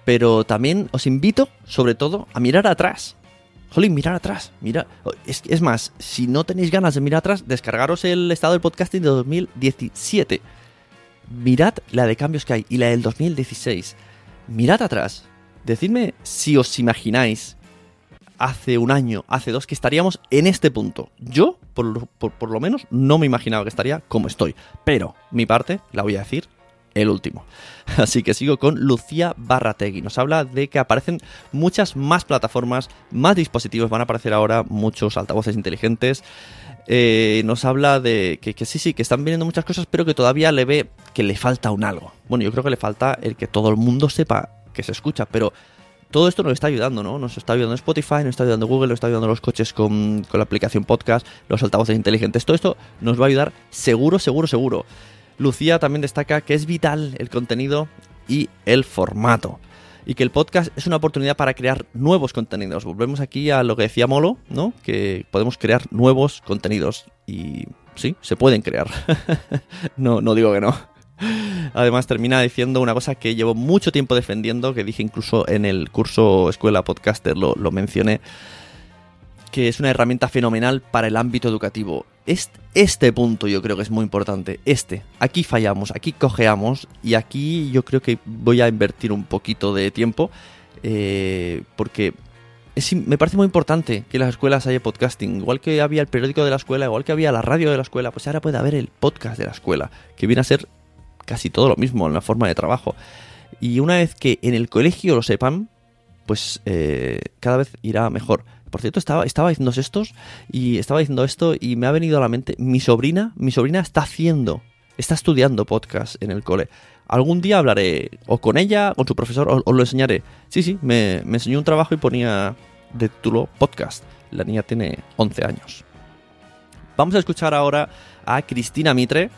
pero también os invito, sobre todo, a mirar atrás. Jolín, mirar atrás, mira, es, es más, si no tenéis ganas de mirar atrás, descargaros el estado del podcasting de 2017. Mirad la de cambios que hay y la del 2016. Mirad atrás, Decidme si os imagináis hace un año, hace dos, que estaríamos en este punto. Yo, por, lo menos, no me imaginaba que estaría como estoy. Pero mi parte, la voy a decir, el último. Así que sigo con Lucía Barrategui. Nos habla de que aparecen muchas más plataformas, más dispositivos, van a aparecer ahora muchos altavoces inteligentes. Eh, nos habla de que, que, sí, sí, que están viniendo muchas cosas, pero que todavía le ve que le falta un algo. Bueno, yo creo que le falta el que todo el mundo sepa que se escucha, pero todo esto nos está ayudando, ¿no? Nos está ayudando Spotify, nos está ayudando Google, nos está ayudando los coches con, la aplicación podcast, los altavoces inteligentes. Todo esto nos va a ayudar seguro, seguro, seguro. Lucía también destaca que es vital el contenido y el formato. Y que el podcast es una oportunidad para crear nuevos contenidos. Volvemos aquí a lo que decía Molo, ¿no? Que podemos crear nuevos contenidos. Y sí, se pueden crear. no, no digo que no. Además termina diciendo una cosa que llevo mucho tiempo defendiendo, que dije incluso en el curso Escuela Podcaster, lo, mencioné, que es una herramienta fenomenal para el ámbito educativo. Este, este punto yo creo que es muy importante. Este. Aquí fallamos, aquí cojeamos y aquí yo creo que voy a invertir un poquito de tiempo eh, porque me parece muy importante que en las escuelas haya podcasting. Igual que había el periódico de la escuela, igual que había la radio de la escuela, pues ahora puede haber el podcast de la escuela, que viene a ser casi todo lo mismo en la forma de trabajo. Y una vez que en el colegio lo sepan, pues eh, cada vez irá mejor. Por cierto, estaba, estaba diciendo estos y estaba diciendo esto y me ha venido a la mente mi sobrina, mi sobrina está haciendo, está estudiando podcast en el cole. Algún día hablaré o con ella, con su profesor, os lo enseñaré. Sí, sí, me, me enseñó un trabajo y ponía de título podcast. La niña tiene 11 años. Vamos a escuchar ahora a Cristina Mitre,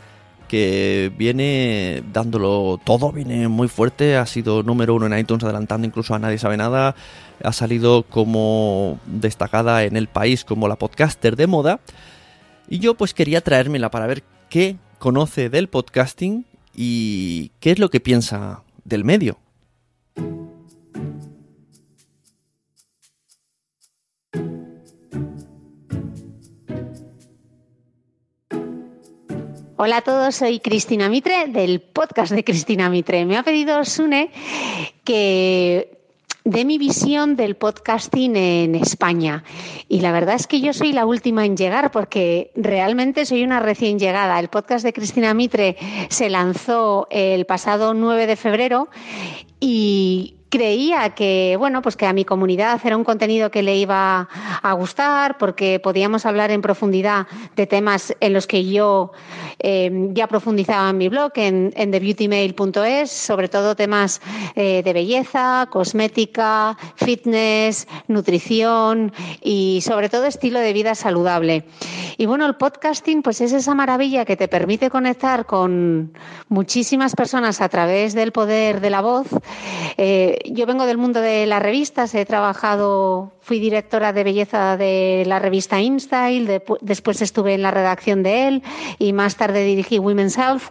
que viene dándolo todo, viene muy fuerte, ha sido número uno en iTunes, adelantando incluso a Nadie Sabe Nada, ha salido como destacada en el país como la podcaster de moda, y yo pues quería traérmela para ver qué conoce del podcasting y qué es lo que piensa del medio. Hola a todos, soy Cristina Mitre del podcast de Cristina Mitre. Me ha pedido Sune que de mi visión del podcasting en España. Y la verdad es que yo soy la última en llegar porque realmente soy una recién llegada. El podcast de Cristina Mitre se lanzó el pasado 9 de febrero y creía que, bueno, pues que a mi comunidad era un contenido que le iba a gustar porque podíamos hablar en profundidad de temas en los que yo eh, ya profundizaba en mi blog, en, en thebeautymail.es, sobre todo temas eh, de belleza, cosmética, fitness, nutrición y sobre todo estilo de vida saludable. Y bueno, el podcasting pues es esa maravilla que te permite conectar con muchísimas personas a través del poder de la voz. Eh, yo vengo del mundo de las revistas, he trabajado, fui directora de belleza de la revista InStyle, después estuve en la redacción de él y más tarde dirigí Women's Health.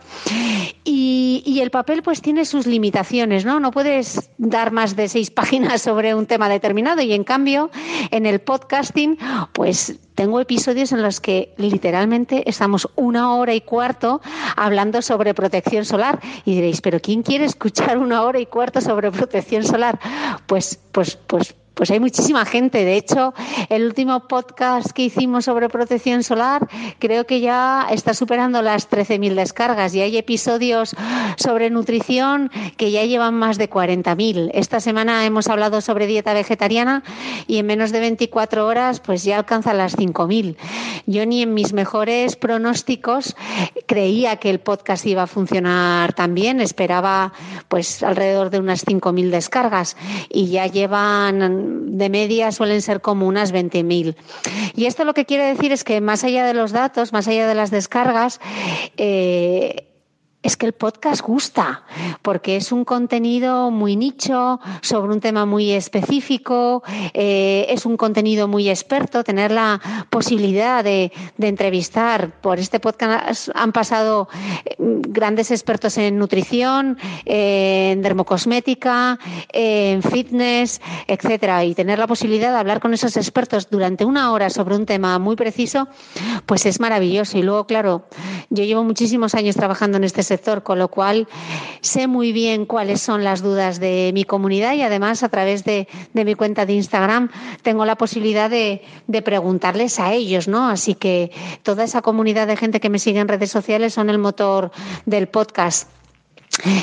Y, el papel pues tiene sus limitaciones, ¿no? No puedes dar más de seis páginas sobre un tema determinado y en cambio en el podcasting pues tengo episodios en los que literalmente estamos una hora y cuarto hablando sobre protección solar y diréis, pero ¿quién quiere escuchar una hora y cuarto sobre protección solar? Pues, pues, pues pues hay muchísima gente. De hecho, el último podcast que hicimos sobre protección solar creo que ya está superando las 13.000 descargas y hay episodios sobre nutrición que ya llevan más de 40.000. Esta semana hemos hablado sobre dieta vegetariana y en menos de 24 horas pues ya alcanza las 5.000. Yo ni en mis mejores pronósticos creía que el podcast iba a funcionar tan bien. Esperaba pues alrededor de unas 5.000 descargas y ya llevan de media suelen ser como unas 20.000. Y esto lo que quiere decir es que más allá de los datos, más allá de las descargas, eh, es que el podcast gusta, porque es un contenido muy nicho, sobre un tema muy específico, eh, es un contenido muy experto, tener la posibilidad de, entrevistar. Por este podcast han pasado eh, grandes expertos en nutrición, en dermocosmética, en fitness, etcétera, y tener la posibilidad de hablar con esos expertos durante una hora sobre un tema muy preciso, pues es maravilloso. Y luego, claro, yo llevo muchísimos años trabajando en este sector, con lo cual sé muy bien cuáles son las dudas de mi comunidad y además a través de, mi cuenta de Instagram tengo la posibilidad de, de, preguntarles a ellos, ¿no? Así que toda esa comunidad de gente que me sigue en redes sociales son el motor del podcast.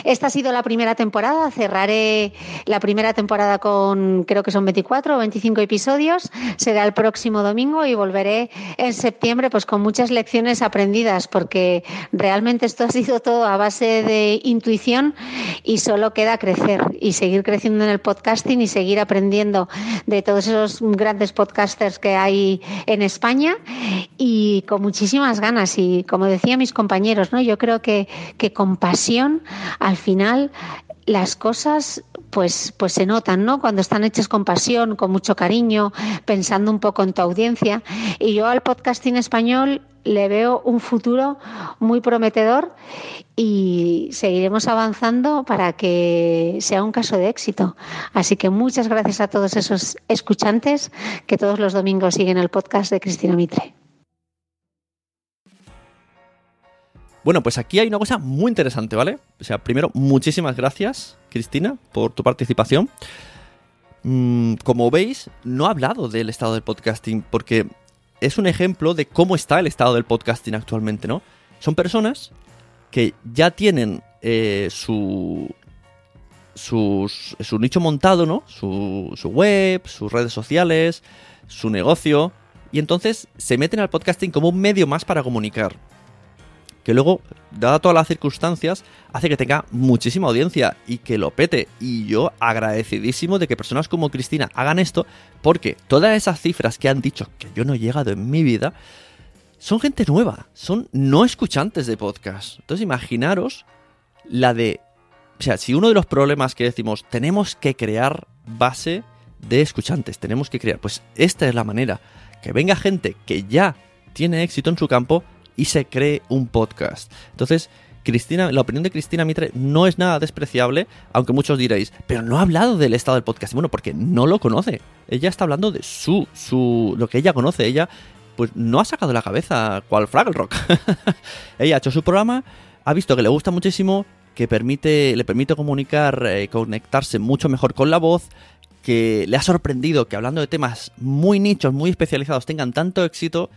Esta ha sido la primera temporada. Cerraré la primera temporada con, creo que son 24 o 25 episodios. Será el próximo domingo y volveré en septiembre pues con muchas lecciones aprendidas porque realmente esto ha sido todo a base de intuición y solo queda crecer y seguir creciendo en el podcasting y seguir aprendiendo de todos esos grandes podcasters que hay en España y con muchísimas ganas y como decían mis compañeros, ¿no? Yo creo que, que con pasión al final las cosas pues, pues se notan, ¿no? Cuando están hechas con pasión, con mucho cariño, pensando un poco en tu audiencia. Y yo al podcasting español le veo un futuro muy prometedor y seguiremos avanzando para que sea un caso de éxito. Así que muchas gracias a todos esos escuchantes que todos los domingos siguen el podcast de Cristina Mitre. Bueno, pues aquí hay una cosa muy interesante, ¿vale? O sea, primero, muchísimas gracias, Cristina, por tu participación. Mm, como veis, no he hablado del estado del podcasting porque es un ejemplo de cómo está el estado del podcasting actualmente, ¿no? Son personas que ya tienen eh, su, su, nicho montado, ¿no? Su, su web, sus redes sociales, su negocio, y entonces se meten al podcasting como un medio más para comunicar que luego, dada todas las circunstancias, hace que tenga muchísima audiencia y que lo pete. Y yo agradecidísimo de que personas como Cristina hagan esto, porque todas esas cifras que han dicho que yo no he llegado en mi vida, son gente nueva, son no escuchantes de podcast. Entonces imaginaros la de... O sea, si uno de los problemas que decimos, tenemos que crear base de escuchantes, tenemos que crear, pues esta es la manera, que venga gente que ya tiene éxito en su campo y se cree un podcast. Entonces, Cristina, la opinión de Cristina Mitre no es nada despreciable, aunque muchos diréis, pero no ha hablado del estado del podcast. Bueno, porque no lo conoce. Ella está hablando de su, su, lo que ella conoce. Ella pues no ha sacado la cabeza cual Fraggle Rock. Ella ha hecho su programa, ha visto que le gusta muchísimo, que permite, le permite comunicar, eh, conectarse mucho mejor con la voz, que le ha sorprendido que hablando de temas muy nichos, muy especializados, tengan tanto éxito.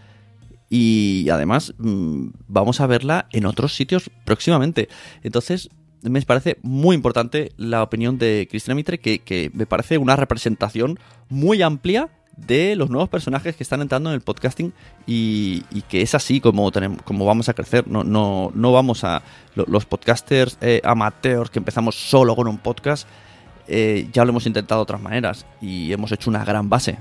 Y además mm, vamos a verla en otros sitios próximamente. Entonces, me parece muy importante la opinión de Cristina Mitre, que, me parece una representación muy amplia de los nuevos personajes que están entrando en el podcasting y, que es así como, tenemos, como vamos a crecer. No, no, no vamos a... Los podcasters eh, amateurs que empezamos solo con un podcast, eh, ya lo hemos intentado de otras maneras y hemos hecho una gran base.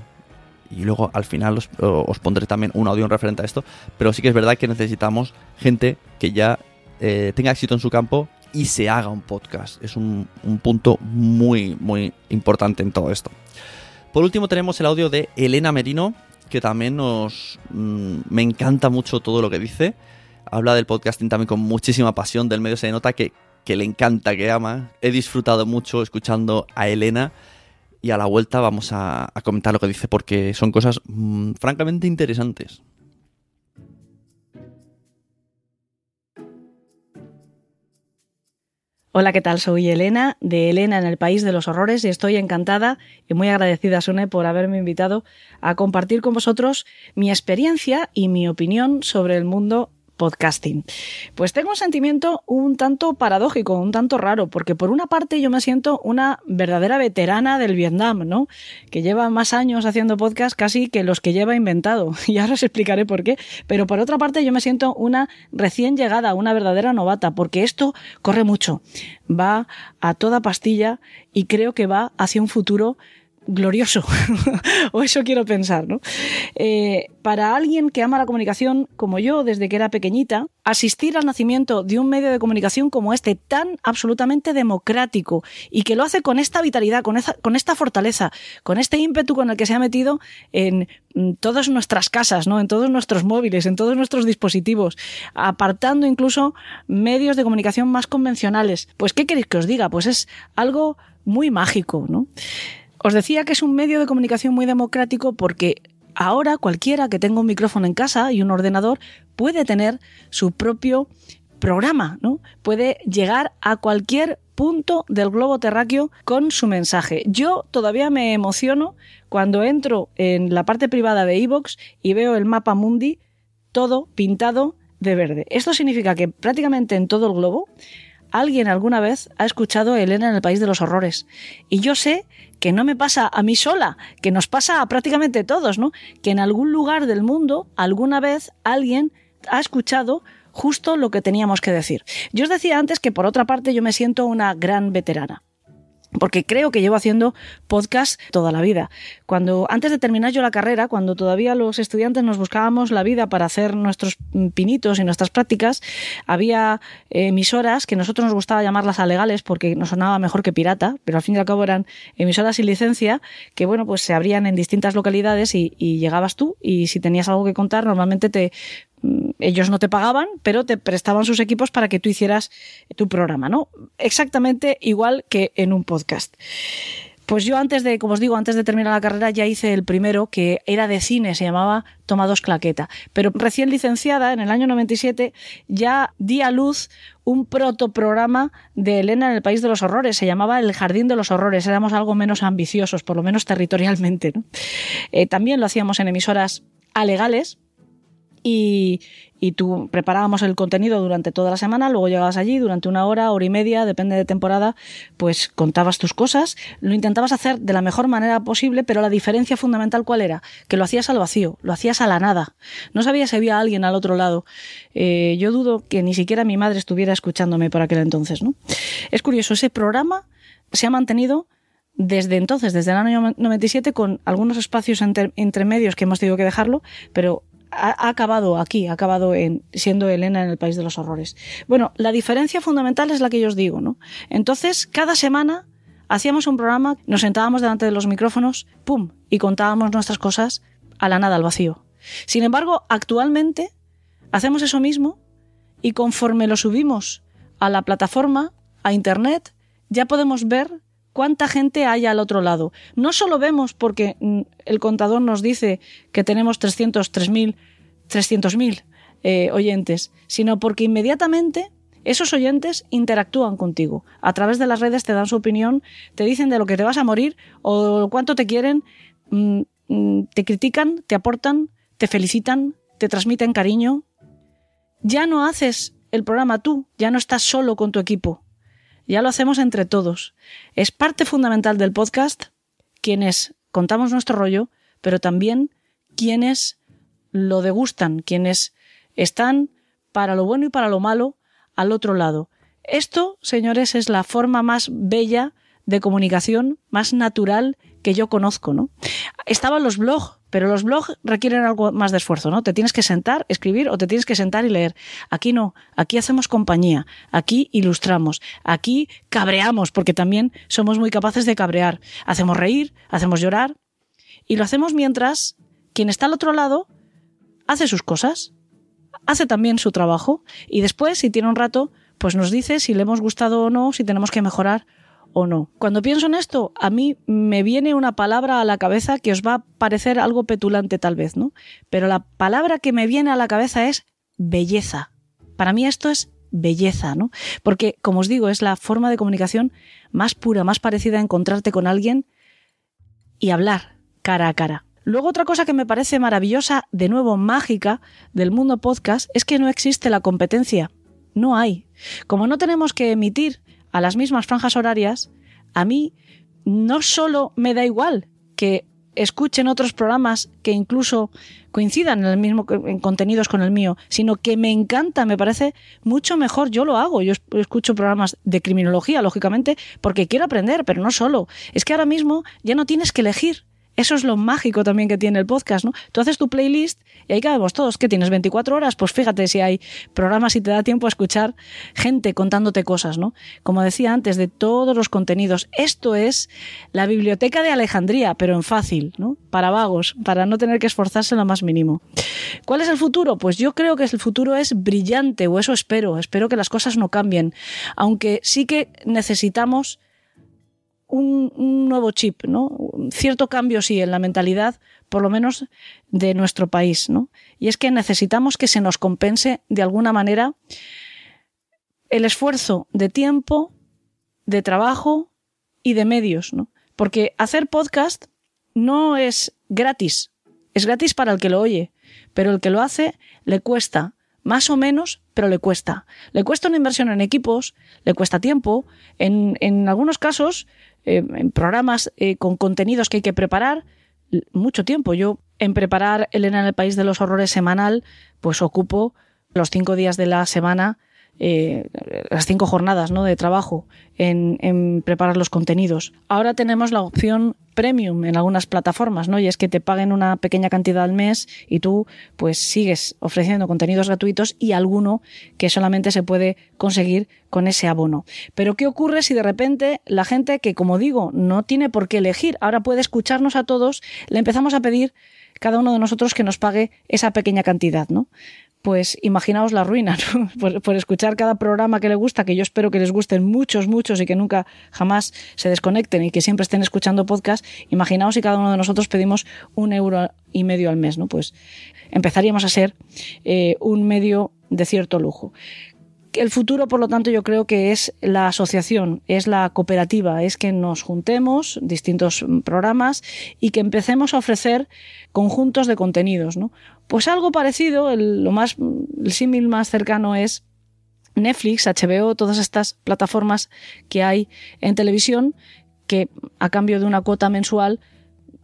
Y luego al final os, pondré también un audio en referente a esto. Pero sí que es verdad que necesitamos gente que ya eh, tenga éxito en su campo y se haga un podcast. Es un, punto muy, muy importante en todo esto. Por último tenemos el audio de Elena Merino, que también nos... Mm, me encanta mucho todo lo que dice. Habla del podcasting también con muchísima pasión, del medio se nota que, que le encanta, que ama. He disfrutado mucho escuchando a Elena y a la vuelta vamos a, comentar lo que dice porque son cosas mm, francamente interesantes. Hola, ¿qué tal? Soy Elena, de Elena en el País de los Horrores, y estoy encantada y muy agradecida, Sune, por haberme invitado a compartir con vosotros mi experiencia y mi opinión sobre el mundo podcasting. Pues tengo un sentimiento un tanto paradójico, un tanto raro, porque por una parte yo me siento una verdadera veterana del Vietnam, ¿no? Que lleva más años haciendo podcast casi que los que lleva inventado. Y ahora os explicaré por qué. Pero por otra parte yo me siento una recién llegada, una verdadera novata, porque esto corre mucho. Va a toda pastilla y creo que va hacia un futuro glorioso, o eso quiero pensar, ¿no? Eh, para alguien que ama la comunicación como yo desde que era pequeñita, asistir al nacimiento de un medio de comunicación como este, tan absolutamente democrático, y que lo hace con esta vitalidad, con, con esta fortaleza, con este ímpetu con el que se ha metido en todas nuestras casas, ¿no? en todos nuestros móviles, en todos nuestros dispositivos, apartando incluso medios de comunicación más convencionales. Pues, ¿qué queréis que os diga? Pues es algo muy mágico, ¿no? Os decía que es un medio de comunicación muy democrático porque ahora cualquiera que tenga un micrófono en casa y un ordenador puede tener su propio programa, ¿no? Puede llegar a cualquier punto del globo terráqueo con su mensaje. Yo todavía me emociono cuando entro en la parte privada de Evox y veo el mapa mundi todo pintado de verde. Esto significa que prácticamente en todo el globo alguien alguna vez ha escuchado a Elena en el País de los Horrores. Y yo sé que no me pasa a mí sola, que nos pasa a prácticamente todos, ¿no? Que en algún lugar del mundo, alguna vez, alguien ha escuchado justo lo que teníamos que decir. Yo os decía antes que por otra parte yo me siento una gran veterana porque creo que llevo haciendo podcast toda la vida. Cuando antes de terminar yo la carrera, cuando todavía los estudiantes nos buscábamos la vida para hacer nuestros pinitos y nuestras prácticas, había emisoras que nosotros nos gustaba llamarlas alegales porque nos sonaba mejor que pirata, pero al fin y al cabo eran emisoras sin licencia que bueno, pues se abrían en distintas localidades y, llegabas tú y si tenías algo que contar normalmente te ellos no te pagaban, pero te prestaban sus equipos para que tú hicieras tu programa, ¿no? Exactamente igual que en un podcast. Pues yo antes de, como os digo, antes de terminar la carrera ya hice el primero que era de cine, se llamaba Toma dos claqueta. Pero recién licenciada, en el año 97, ya di a luz un protoprograma de Elena en el País de los Horrores. Se llamaba El Jardín de los Horrores. Éramos algo menos ambiciosos, por lo menos territorialmente. Eh, también lo hacíamos en emisoras alegales, y, y tú preparábamos el contenido durante toda la semana, luego llegabas allí durante una hora, hora y media, depende de temporada, pues contabas tus cosas, lo intentabas hacer de la mejor manera posible, pero la diferencia fundamental cuál era? Que lo hacías al vacío, lo hacías a la nada. No sabías si había alguien al otro lado. Eh, yo dudo que ni siquiera mi madre estuviera escuchándome por aquel entonces, ¿no? Es curioso, ese programa se ha mantenido desde entonces, desde el año 97, con algunos espacios entre medios que hemos tenido que dejarlo, pero ha, acabado aquí, ha acabado en, siendo Elena en el País de los Horrores. Bueno, la diferencia fundamental es la que yo os digo, ¿no? Entonces, cada semana hacíamos un programa, nos sentábamos delante de los micrófonos, ¡pum! y contábamos nuestras cosas a la nada, al vacío. Sin embargo, actualmente hacemos eso mismo y conforme lo subimos a la plataforma, a Internet, ya podemos ver cuánta gente hay al otro lado. No solo vemos porque mm, el contador nos dice que tenemos 300, 3.000 300.000 eh, oyentes, sino porque inmediatamente esos oyentes interactúan contigo. A través de las redes te dan su opinión, te dicen de lo que te vas a morir o cuánto te quieren, mm, mm, te critican, te aportan, te felicitan, te transmiten cariño. Ya no haces el programa tú, ya no estás solo con tu equipo. Ya lo hacemos entre todos. Es parte fundamental del podcast quienes contamos nuestro rollo, pero también quienes lo degustan, quienes están para lo bueno y para lo malo al otro lado. Esto, señores, es la forma más bella de comunicación, más natural que yo conozco, ¿no? Estaban los blogs, pero los blogs requieren algo más de esfuerzo, ¿no? Te tienes que sentar, escribir o te tienes que sentar y leer. Aquí no, aquí hacemos compañía, aquí ilustramos, aquí cabreamos, porque también somos muy capaces de cabrear. Hacemos reír, hacemos llorar y lo hacemos mientras quien está al otro lado hace sus cosas hace también su trabajo y después, si tiene un rato, pues nos dice si le hemos gustado o no, si tenemos que mejorar o no. Cuando pienso en esto, a mí me viene una palabra a la cabeza que os va a parecer algo petulante tal vez, ¿no? Pero la palabra que me viene a la cabeza es belleza. Para mí esto es belleza, ¿no? Porque, como os digo, es la forma de comunicación más pura, más parecida a encontrarte con alguien y hablar cara a cara. Luego otra cosa que me parece maravillosa, de nuevo mágica, del mundo podcast, es que no existe la competencia. No hay. Como no tenemos que emitir a las mismas franjas horarias, a mí no solo me da igual que escuchen otros programas que incluso coincidan en el mismo en contenidos con el mío, sino que me encanta, me parece mucho mejor. Yo lo hago, yo escucho programas de criminología, lógicamente, porque quiero aprender, pero no solo. Es que ahora mismo ya no tienes que elegir. Eso es lo mágico también que tiene el podcast, ¿no? Tú haces tu playlist y ahí cabemos todos. ¿Qué tienes? ¿24 horas? Pues fíjate si hay programas y te da tiempo a escuchar gente contándote cosas, ¿no? Como decía antes, de todos los contenidos. Esto es la biblioteca de Alejandría, pero en fácil, ¿no? Para vagos, para no tener que esforzarse lo más mínimo. ¿Cuál es el futuro? Pues yo creo que el futuro es brillante, o eso espero. Espero que las cosas no cambien. Aunque sí que necesitamos un, nuevo chip, ¿no? Cierto cambio, sí, en la mentalidad, por lo menos de nuestro país, ¿no? Y es que necesitamos que se nos compense de alguna manera el esfuerzo de tiempo, de trabajo y de medios, ¿no? Porque hacer podcast no es gratis, es gratis para el que lo oye, pero el que lo hace le cuesta más o menos, pero le cuesta. Le cuesta una inversión en equipos, le cuesta tiempo, en, en algunos casos eh, en programas eh, con contenidos que hay que preparar, mucho tiempo. Yo en preparar Elena en el País de los Horrores semanal, pues ocupo los cinco días de la semana eh, las cinco jornadas ¿no? de trabajo en, preparar los contenidos. Ahora tenemos la opción premium en algunas plataformas, ¿no? Y es que te paguen una pequeña cantidad al mes y tú pues sigues ofreciendo contenidos gratuitos y alguno que solamente se puede conseguir con ese abono. Pero ¿qué ocurre si de repente la gente que, como digo, no tiene por qué elegir, ahora puede escucharnos a todos, le empezamos a pedir cada uno de nosotros que nos pague esa pequeña cantidad, ¿no? Pues imaginaos la ruina, por, escuchar cada programa que le gusta, que yo espero que les gusten muchos, muchos y que nunca jamás se desconecten y que siempre estén escuchando podcast, imaginaos si cada uno de nosotros pedimos un euro y medio al mes, ¿no? Pues empezaríamos a ser eh, un medio de cierto lujo. El futuro, por lo tanto, yo creo que es la asociación, es la cooperativa, es que nos juntemos distintos programas y que empecemos a ofrecer conjuntos de contenidos, ¿no? Pues algo parecido, el, lo más, el símil más cercano es Netflix, HBO, todas estas plataformas que hay en televisión que a cambio de una cuota mensual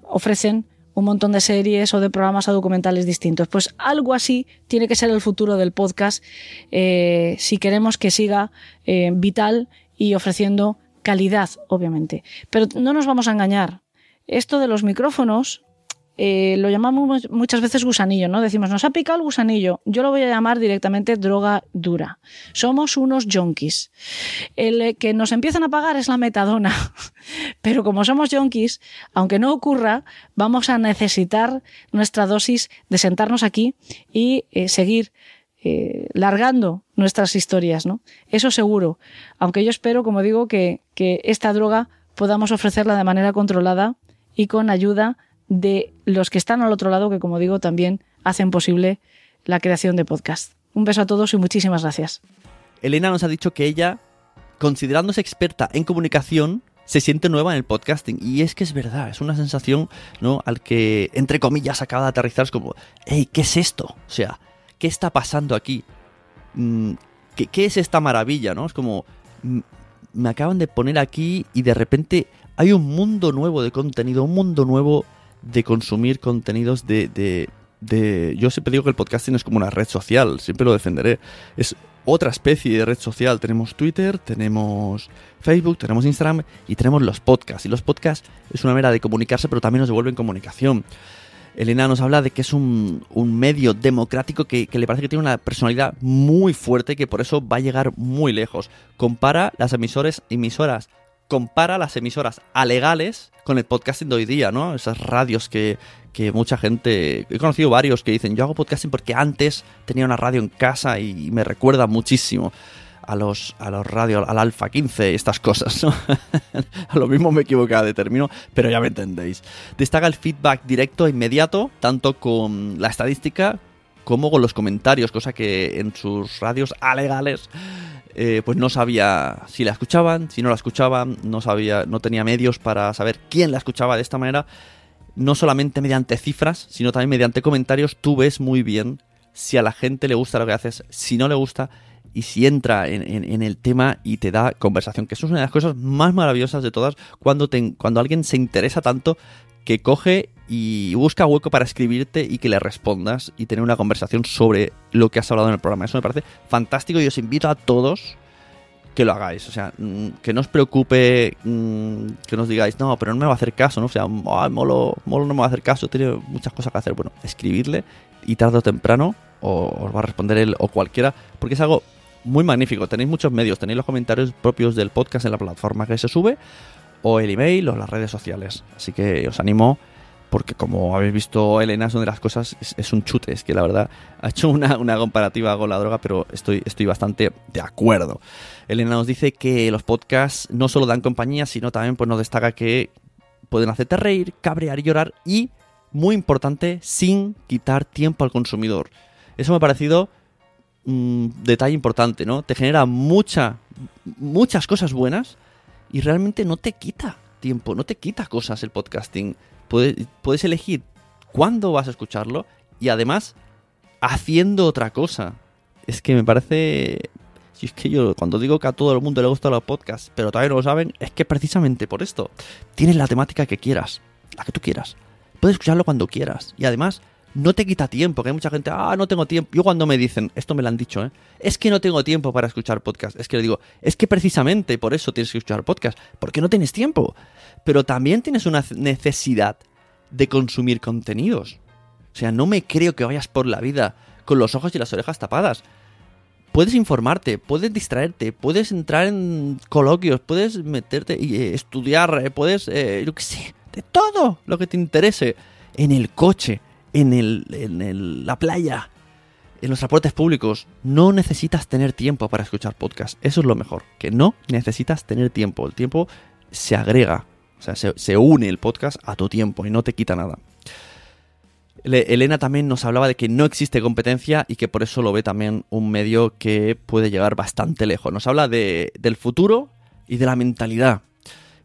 ofrecen un montón de series o de programas o documentales distintos. Pues algo así tiene que ser el futuro del podcast eh, si queremos que siga eh, vital y ofreciendo calidad, obviamente. Pero no nos vamos a engañar. Esto de los micrófonos eh, lo llamamos muchas veces gusanillo, ¿no? Decimos, nos ha picado el gusanillo. Yo lo voy a llamar directamente droga dura. Somos unos junkies. El que nos empiezan a pagar es la metadona. Pero como somos junkies, aunque no ocurra, vamos a necesitar nuestra dosis de sentarnos aquí y eh, seguir eh, largando nuestras historias, ¿no? Eso seguro. Aunque yo espero, como digo, que, que esta droga podamos ofrecerla de manera controlada y con ayuda de los que están al otro lado, que como digo, también hacen posible la creación de podcast. Un beso a todos y muchísimas gracias. Elena nos ha dicho que ella, considerándose experta en comunicación, se siente nueva en el podcasting. Y es que es verdad, es una sensación, ¿no? Al que, entre comillas, acaba de aterrizar. Es como, hey, ¿qué es esto? O sea, ¿qué está pasando aquí? Mm, ¿Qué, qué es esta maravilla, no? Es como, me acaban de poner aquí y de repente hay un mundo nuevo de contenido, un mundo nuevo de consumir contenidos de, de, de... Yo siempre digo que el podcasting es como una red social, siempre lo defenderé. Es otra especie de red social. Tenemos Twitter, tenemos Facebook, tenemos Instagram y tenemos los podcasts. Y los podcasts es una manera de comunicarse, pero también nos devuelven comunicación. Elena nos habla de que es un, un medio democrático que, que, le parece que tiene una personalidad muy fuerte que por eso va a llegar muy lejos. Compara las emisores, emisoras, compara las emisoras alegales con el podcasting de hoy día, ¿no? Esas radios que, que mucha gente... He conocido varios que dicen, yo hago podcasting porque antes tenía una radio en casa y me recuerda muchísimo a los, a los radios, al Alfa 15, estas cosas. ¿no? a lo mismo me equivocaba de término, pero ya me entendéis. Destaca el feedback directo e inmediato, tanto con la estadística como con los comentarios, cosa que en sus radios alegales eh, pues no sabía si la escuchaban, si no la escuchaban, no sabía, no tenía medios para saber quién la escuchaba de esta manera. No solamente mediante cifras, sino también mediante comentarios, tú ves muy bien si a la gente le gusta lo que haces, si no le gusta y si entra en, en, el tema y te da conversación, que eso es una de las cosas más maravillosas de todas, cuando, te, cuando alguien se interesa tanto que coge y busca hueco para escribirte y que le respondas y tener una conversación sobre lo que has hablado en el programa. Eso me parece fantástico y os invito a todos que lo hagáis. O sea, mm, que no os preocupe mm, que nos digáis, no, pero no me va a hacer caso, ¿no? O sea, molo, molo no me va a hacer caso, tiene muchas cosas que hacer. Bueno, escribirle y tarde o temprano os va a responder él o cualquiera, porque es algo muy magnífico. Tenéis muchos medios, tenéis los comentarios propios del podcast en la plataforma que se sube, o el email o las redes sociales. Así que os animo, porque como habéis visto, Elena una de las cosas, es, es un chute, es que la verdad ha hecho una, una, comparativa con la droga, pero estoy, estoy bastante de acuerdo. Elena nos dice que los podcasts no solo dan compañía, sino también pues, nos destaca que pueden hacerte reír, cabrear y llorar y, muy importante, sin quitar tiempo al consumidor. Eso me ha parecido un detalle importante, ¿no? Te genera mucha, muchas cosas buenas y realmente no te quita tiempo, no te quita cosas el podcasting. Puedes, puedes elegir cuándo vas a escucharlo y además haciendo otra cosa. Es que me parece... Si es que yo cuando digo que a todo el mundo le gustan los podcasts, pero todavía no lo saben, es que precisamente por esto. Tienes la temática que quieras, la que tú quieras. Puedes escucharlo cuando quieras. Y además, no te quita tiempo, que hay mucha gente, ah, no tengo tiempo. Yo cuando me dicen, esto me lo han dicho, ¿eh? es que no tengo tiempo para escuchar podcast. Es que le digo, es que precisamente por eso tienes que escuchar podcast, porque no tienes tiempo. Pero también tienes una necesidad de consumir contenidos. O sea, no me creo que vayas por la vida con los ojos y las orejas tapadas. Puedes informarte, puedes distraerte, puedes entrar en coloquios, puedes meterte y eh, estudiar, eh, puedes, eh, yo qué sé, de todo lo que te interese en el coche en, el, en el, la playa, en los transportes públicos. No necesitas tener tiempo para escuchar podcast. Eso es lo mejor, que no necesitas tener tiempo. El tiempo se agrega, o sea, se, une el podcast a tu tiempo y no te quita nada. Elena también nos hablaba de que no existe competencia y que por eso lo ve también un medio que puede llegar bastante lejos. Nos habla de, del futuro y de la mentalidad.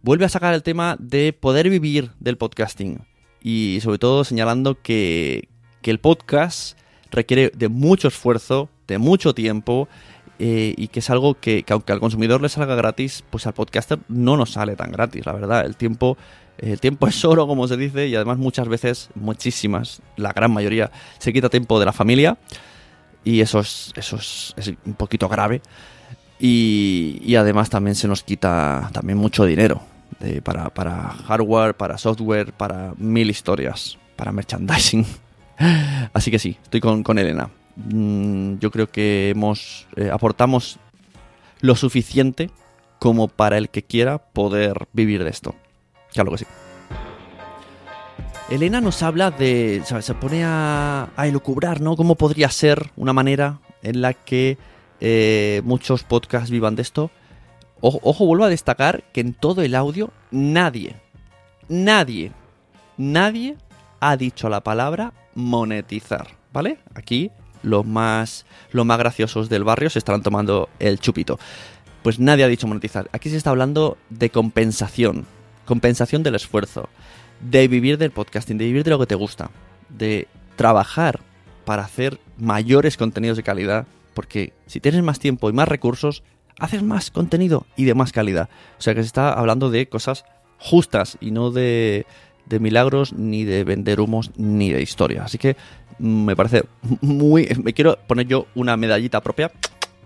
Vuelve a sacar el tema de poder vivir del podcasting y sobre todo señalando que, que el podcast requiere de mucho esfuerzo, de mucho tiempo eh, y que es algo que, que, aunque al consumidor le salga gratis, pues al podcaster no nos sale tan gratis, la verdad. El tiempo, el tiempo es oro, como se dice, y además muchas veces, muchísimas, la gran mayoría, se quita tiempo de la familia y eso es, eso es, es un poquito grave. Y, y además también se nos quita también mucho dinero para, para, hardware, para software, para mil historias, para merchandising. Así que sí, estoy con, con Elena. Mm, yo creo que hemos eh, aportamos lo suficiente como para el que quiera poder vivir de esto. Claro que sí. Elena nos habla de. Se pone a, a elucubrar, ¿no? ¿Cómo podría ser una manera en la que eh, muchos podcasts vivan de esto? Ojo, vuelvo a destacar que en todo el audio nadie, nadie, nadie ha dicho la palabra monetizar, ¿vale? Aquí los más, los más graciosos del barrio se estarán tomando el chupito. Pues nadie ha dicho monetizar. Aquí se está hablando de compensación. Compensación del esfuerzo. De vivir del podcasting, de vivir de lo que te gusta. De trabajar para hacer mayores contenidos de calidad. Porque si tienes más tiempo y más recursos, haces más contenido y de más calidad. O sea que se está hablando de cosas justas y no de, de milagros, ni de vender humos, ni de historia. Así que mm, me parece muy... Me quiero poner yo una medallita propia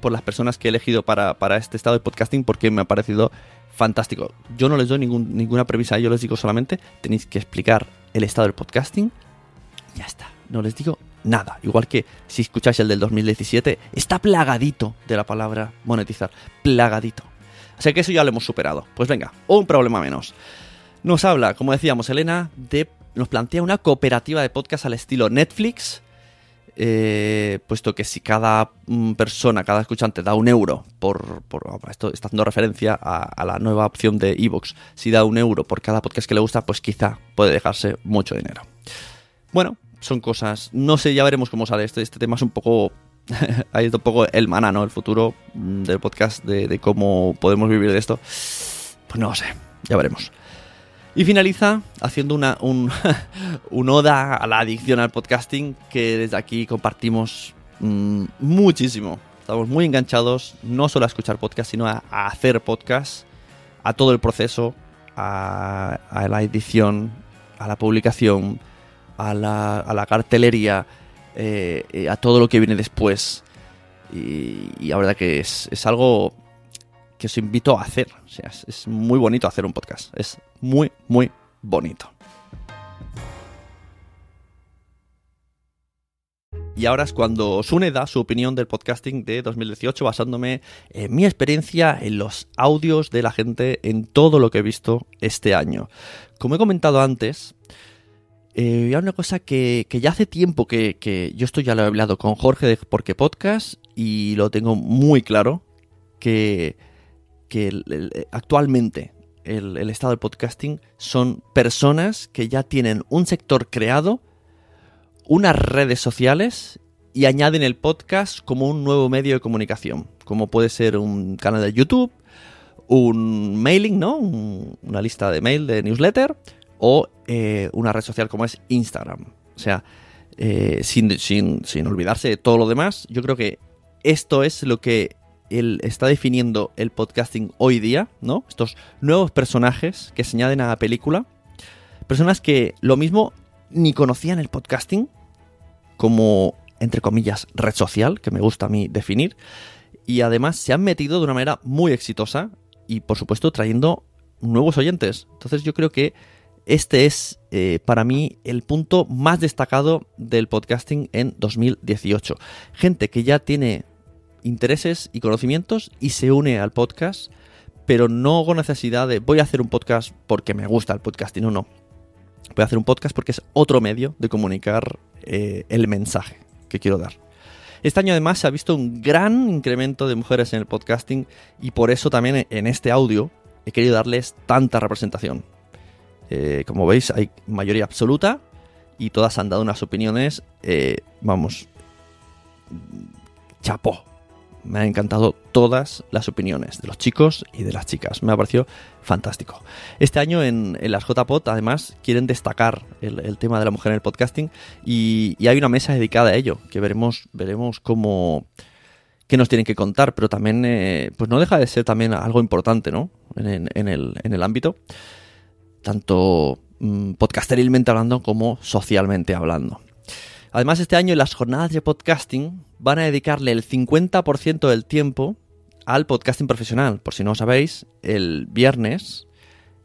por las personas que he elegido para, para este estado de podcasting porque me ha parecido fantástico. Yo no les doy ningún, ninguna premisa, yo les digo solamente, tenéis que explicar el estado del podcasting. Ya está, no les digo nada. Igual que si escucháis el del 2017, está plagadito de la palabra monetizar. Plagadito. Sea que eso ya lo hemos superado. Pues venga, un problema menos. Nos habla, como decíamos, Elena, de. Nos plantea una cooperativa de podcast al estilo Netflix. Eh, puesto que si cada mm, persona, cada escuchante da un euro por, por esto está haciendo referencia a, a la nueva opción de Evox, si da un euro por cada podcast que le gusta, pues quizá puede dejarse mucho dinero. Bueno, son cosas, no sé, ya veremos cómo sale este, este tema es un poco ahí es un poco el maná, ¿no? El futuro mm, del podcast de, cómo podemos vivir de esto. Pues no lo sé, ya veremos. Y finaliza haciendo una, un, un, oda a la adicción al podcasting que desde aquí compartimos mmm, muchísimo. Estamos muy enganchados no solo a escuchar podcast, sino a, hacer podcast, a todo el proceso, a, la edición, a la publicación, a la, a la cartelería, eh, a todo lo que viene después. Y, la verdad que es, es algo que os invito a hacer. Es, es, muy bonito hacer un podcast. Es muy, muy bonito. Y ahora es cuando Sune da su opinión del podcasting de 2018 basándome en mi experiencia, en los audios de la gente, en todo lo que he visto este año. Como he comentado antes, eh, una cosa que, que, ya hace tiempo que, que yo esto ya lo he hablado con Jorge de Porque Podcast y lo tengo muy claro, que que actualmente el, estado del podcasting son personas que ya tienen un sector creado, unas redes sociales y añaden el podcast como un nuevo medio de comunicación, como puede ser un canal de YouTube, un mailing, ¿no? Un, una lista de mail, de newsletter, o eh, una red social como es Instagram. O sea, eh, sin, sin, sin olvidarse de todo lo demás, yo creo que esto es lo que el, está definiendo el podcasting hoy día, ¿no? Estos nuevos personajes que se añaden a la película. Personas que lo mismo ni conocían el podcasting como, entre comillas, red social, que me gusta a mí definir. Y además se han metido de una manera muy exitosa y, por supuesto, trayendo nuevos oyentes. Entonces yo creo que este es eh, para mí el punto más destacado del podcasting en 2018. Gente que ya tiene intereses y conocimientos y se une al podcast, pero no con necesidad de voy a hacer un podcast porque me gusta el podcasting, no, no. Voy a hacer un podcast porque es otro medio de comunicar eh, el mensaje que quiero dar. Este año además se ha visto un gran incremento de mujeres en el podcasting y por eso también en este audio he querido darles tanta representación. Eh, como veis hay mayoría absoluta y todas han dado unas opiniones, eh, vamos, chapó, me han encantado todas las opiniones de los chicos y de las chicas. Me ha parecido fantástico. Este año en, en las JPod, además, quieren destacar el, tema de la mujer en el podcasting y, hay una mesa dedicada a ello, que veremos, veremos cómo qué nos tienen que contar, pero también, eh, pues no deja de ser también algo importante, ¿no? En el, en el ámbito, tanto mmm, podcasterilmente hablando como socialmente hablando. Además, este año las jornadas de podcasting van a dedicarle el 50% del tiempo al podcasting profesional. Por si no sabéis, el viernes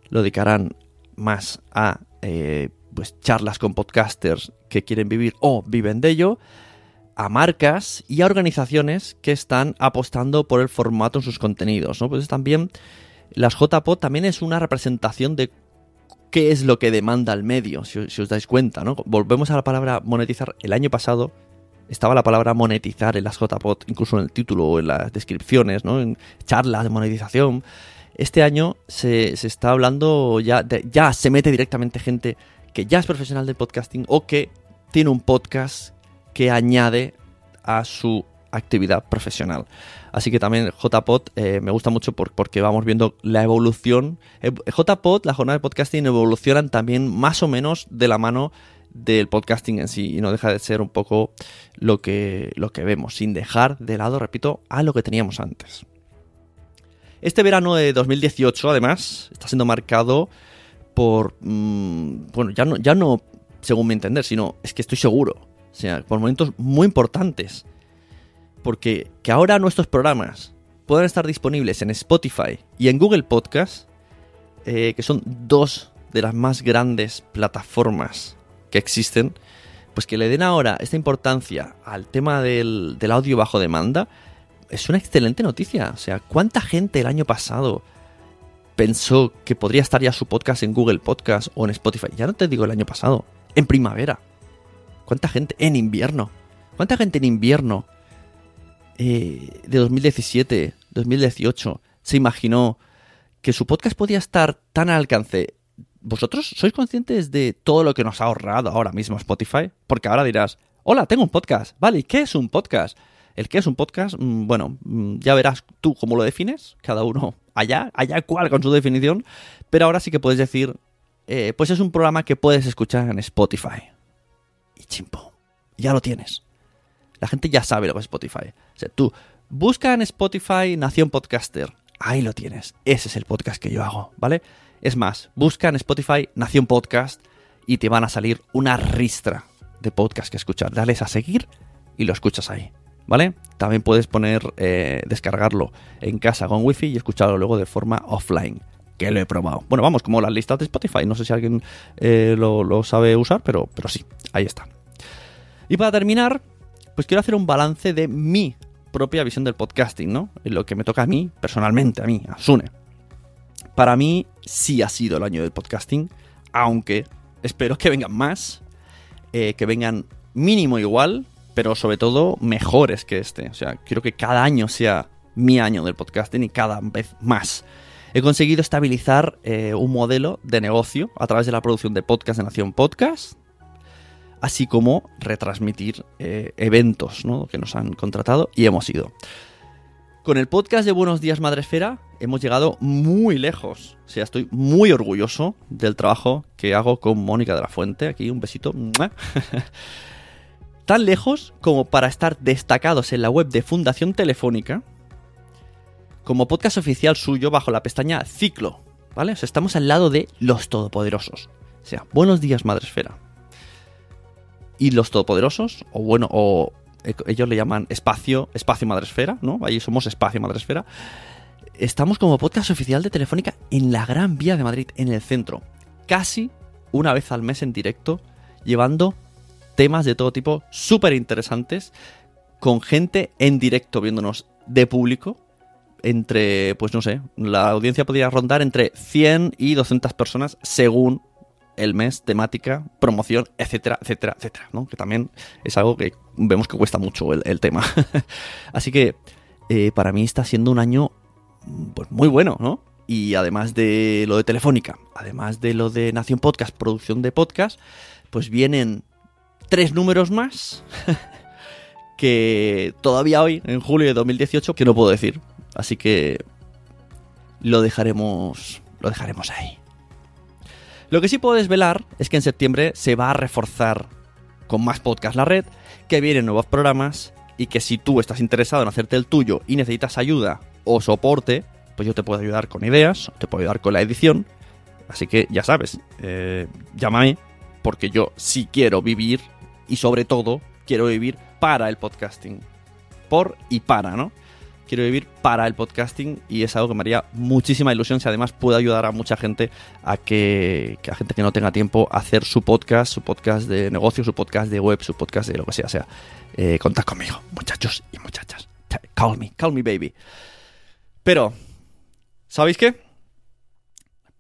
lo dedicarán más a eh, pues charlas con podcasters que quieren vivir o viven de ello, a marcas y a organizaciones que están apostando por el formato en sus contenidos. ¿no? Pues también las JPod también es una representación de qué es lo que demanda el medio, si, os dais cuenta, ¿no? Volvemos a la palabra monetizar. El año pasado estaba la palabra monetizar en las JPod, incluso en el título o en las descripciones, ¿no? En charlas de monetización. Este año se, se está hablando ya, ya se mete directamente gente que ya es profesional del podcasting o que tiene un podcast que añade a su actividad profesional. Así que también JPod eh, me gusta mucho porque vamos viendo la evolución. Eh, JPod, la jornada de podcasting, evolucionan también más o menos de la mano del podcasting en sí y no deja de ser un poco lo que, lo que vemos, sin dejar de lado, repito, a lo que teníamos antes. Este verano de 2018, además, está siendo marcado por... Mm, bueno, ya no, ya no según mi entender, sino es que estoy seguro. O sea, por momentos muy importantes. Porque que ahora nuestros programas puedan estar disponibles en Spotify y en Google Podcast, eh, que son dos de las más grandes plataformas que existen, pues que le den ahora esta importancia al tema del, audio bajo demanda, es una excelente noticia. O sea, ¿cuánta gente el año pasado pensó que podría estar ya su podcast en Google Podcast o en Spotify? Ya no te digo el año pasado, en primavera. ¿Cuánta gente en invierno? ¿Cuánta gente en invierno eh, de 2017, 2018 se imaginó que su podcast podía estar tan al alcance ¿Vosotros sois conscientes de todo lo que nos ha ahorrado ahora mismo Spotify? Porque ahora dirás, hola, tengo un podcast. Vale, ¿y qué es un podcast? El qué es un podcast, mm, bueno, mm, ya verás tú cómo lo defines, cada uno allá, allá cual con su definición, pero ahora sí que puedes decir, eh, pues es un programa que puedes escuchar en Spotify. Y chimpo, ya lo tienes. La gente ya sabe lo que es Spotify. O sea, tú busca en Spotify Nación Podcaster. Ahí lo tienes. Ese es el podcast que yo hago, ¿vale? Es más, busca en Spotify Nación Podcast y te van a salir una ristra de podcast que escuchar. Dales a seguir y lo escuchas ahí. ¿Vale? También puedes poner, eh, descargarlo en casa con wifi y escucharlo luego de forma offline. Que lo he probado. Bueno, vamos, como las listas de Spotify. No sé si alguien eh, lo, sabe usar, pero, pero sí, ahí está. Y para terminar, pues quiero hacer un balance de mi propia visión del podcasting, ¿no? Lo que me toca a mí, personalmente, a mí, a Sune. Para mí sí ha sido el año del podcasting, aunque espero que vengan más, eh, que vengan mínimo igual, pero sobre todo mejores que este. O sea, quiero que cada año sea mi año del podcasting y cada vez más. He conseguido estabilizar eh, un modelo de negocio a través de la producción de podcast de Nación Podcast, así como retransmitir eh, eventos que nos han contratado y hemos ido. Con el podcast de Buenos Días Madresfera hemos llegado muy lejos. O sea, estoy muy orgulloso del trabajo que hago con Mónica de la Fuente. Aquí un besito. Tan lejos como para estar destacados en la web de Fundación Telefónica como podcast oficial suyo bajo la pestaña Ciclo. ¿Vale? O sea, estamos al lado de los todopoderosos. O sea, Buenos Días Madresfera. Y los todopoderosos, o bueno, o eh, ellos le llaman espacio, espacio madresfera, ¿no? Ahí somos espacio madresfera. Estamos como podcast oficial de Telefónica en la Gran Vía de Madrid, en el centro. Casi una vez al mes en directo, llevando temas de todo tipo súper interesantes, con gente en directo viéndonos de público. Entre, pues no sé, la audiencia podría rondar entre 100 y 200 personas según el mes, temática, promoción, etcétera, etcétera, etcétera, ¿no? Que también es algo que vemos que cuesta mucho el, tema. Así que eh, para mí está siendo un año pues, muy bueno, ¿no? Y además de lo de Telefónica, además de lo de Nación Podcast, producción de podcast, pues vienen tres números más que todavía hoy, en julio de 2018, que no puedo decir. Así que lo dejaremos, lo dejaremos ahí. Lo que sí puedo desvelar es que en septiembre se va a reforzar con más podcast la red, que vienen nuevos programas y que si tú estás interesado en hacerte el tuyo y necesitas ayuda o soporte, pues yo te puedo ayudar con ideas, te puedo ayudar con la edición. Así que ya sabes, eh, llámame porque yo sí quiero vivir y sobre todo quiero vivir para el podcasting. Por y para, ¿no? Quiero vivir para el podcasting y es algo que me haría muchísima ilusión si además puede ayudar a mucha gente a que, a gente que no tenga tiempo a hacer su podcast, su podcast de negocio, su podcast de web, su podcast de lo que sea. Sea, eh, contad conmigo, muchachos y muchachas. Call me, call me baby. Pero, ¿sabéis qué?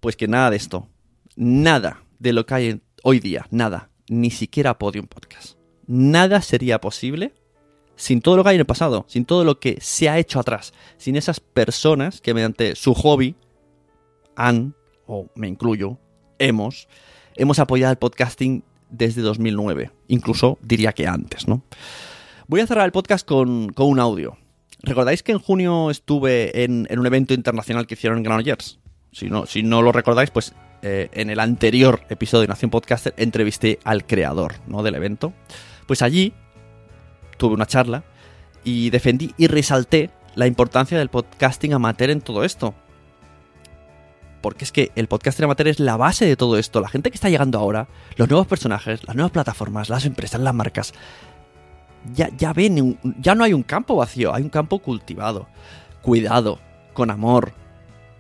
Pues que nada de esto, nada de lo que hay hoy día, nada, ni siquiera Podium Podcast. Nada sería posible sin todo lo que hay en el pasado, sin todo lo que se ha hecho atrás, sin esas personas que mediante su hobby han, o me incluyo, hemos, hemos apoyado el podcasting desde 2009, incluso diría que antes, ¿no? Voy a cerrar el podcast con, un audio. ¿Recordáis que en junio estuve en, un evento internacional que hicieron en Granollers? Si no, si no lo recordáis, pues eh, en el anterior episodio de Nación Podcaster entrevisté al creador ¿no? del evento. Pues allí tuve una charla y defendí y resalté la importancia del podcasting amateur en todo esto. Porque es que el podcasting amateur es la base de todo esto. La gente que está llegando ahora, los nuevos personajes, las nuevas plataformas, las empresas, las marcas, ya, ya ven, ya no hay un campo vacío, hay un campo cultivado, cuidado, con amor.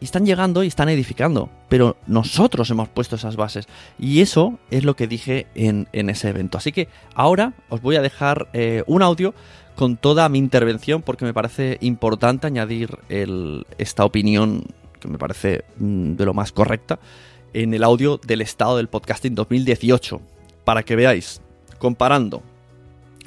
Y están llegando y están edificando. Pero nosotros hemos puesto esas bases. Y eso es lo que dije en, ese evento. Así que ahora os voy a dejar eh, un audio con toda mi intervención porque me parece importante añadir esta opinión que me parece mm, de lo más correcta en el audio del estado del podcasting 2018 para que veáis comparando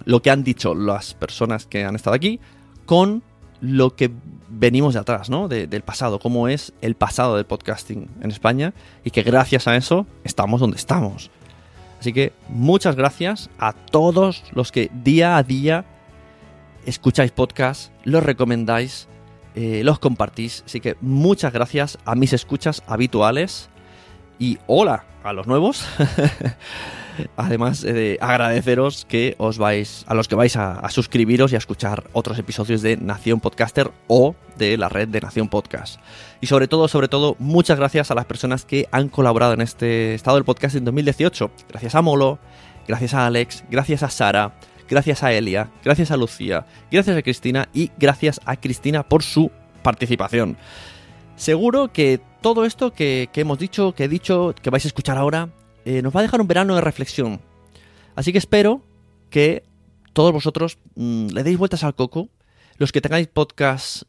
lo que han dicho las personas que han estado aquí con lo que venimos de atrás, ¿no? del pasado, cómo es el pasado del podcasting en España y que gracias a eso estamos donde estamos. Así que muchas gracias a todos los que día a día escucháis podcast, los recomendáis, eh, los compartís. Así que muchas gracias a mis escuchas habituales y hola a los nuevos. Además de agradeceros que os vais, a los que vais a, suscribiros y a escuchar otros episodios de Nación Podcaster o de la red de Nación Podcast. Y sobre todo, sobre todo, muchas gracias a las personas que han colaborado en este estado del podcast en 2018. Gracias a Molo, gracias a Alex, gracias a Sara, gracias a Elia, gracias a Lucía, gracias a Cristina y gracias a Cristina por su participación. Seguro que todo esto que, hemos dicho, que he dicho, que vais a escuchar ahora, eh, nos va a dejar un verano de reflexión. Así que espero que todos vosotros mm, le deis vueltas al coco, los que tengáis podcast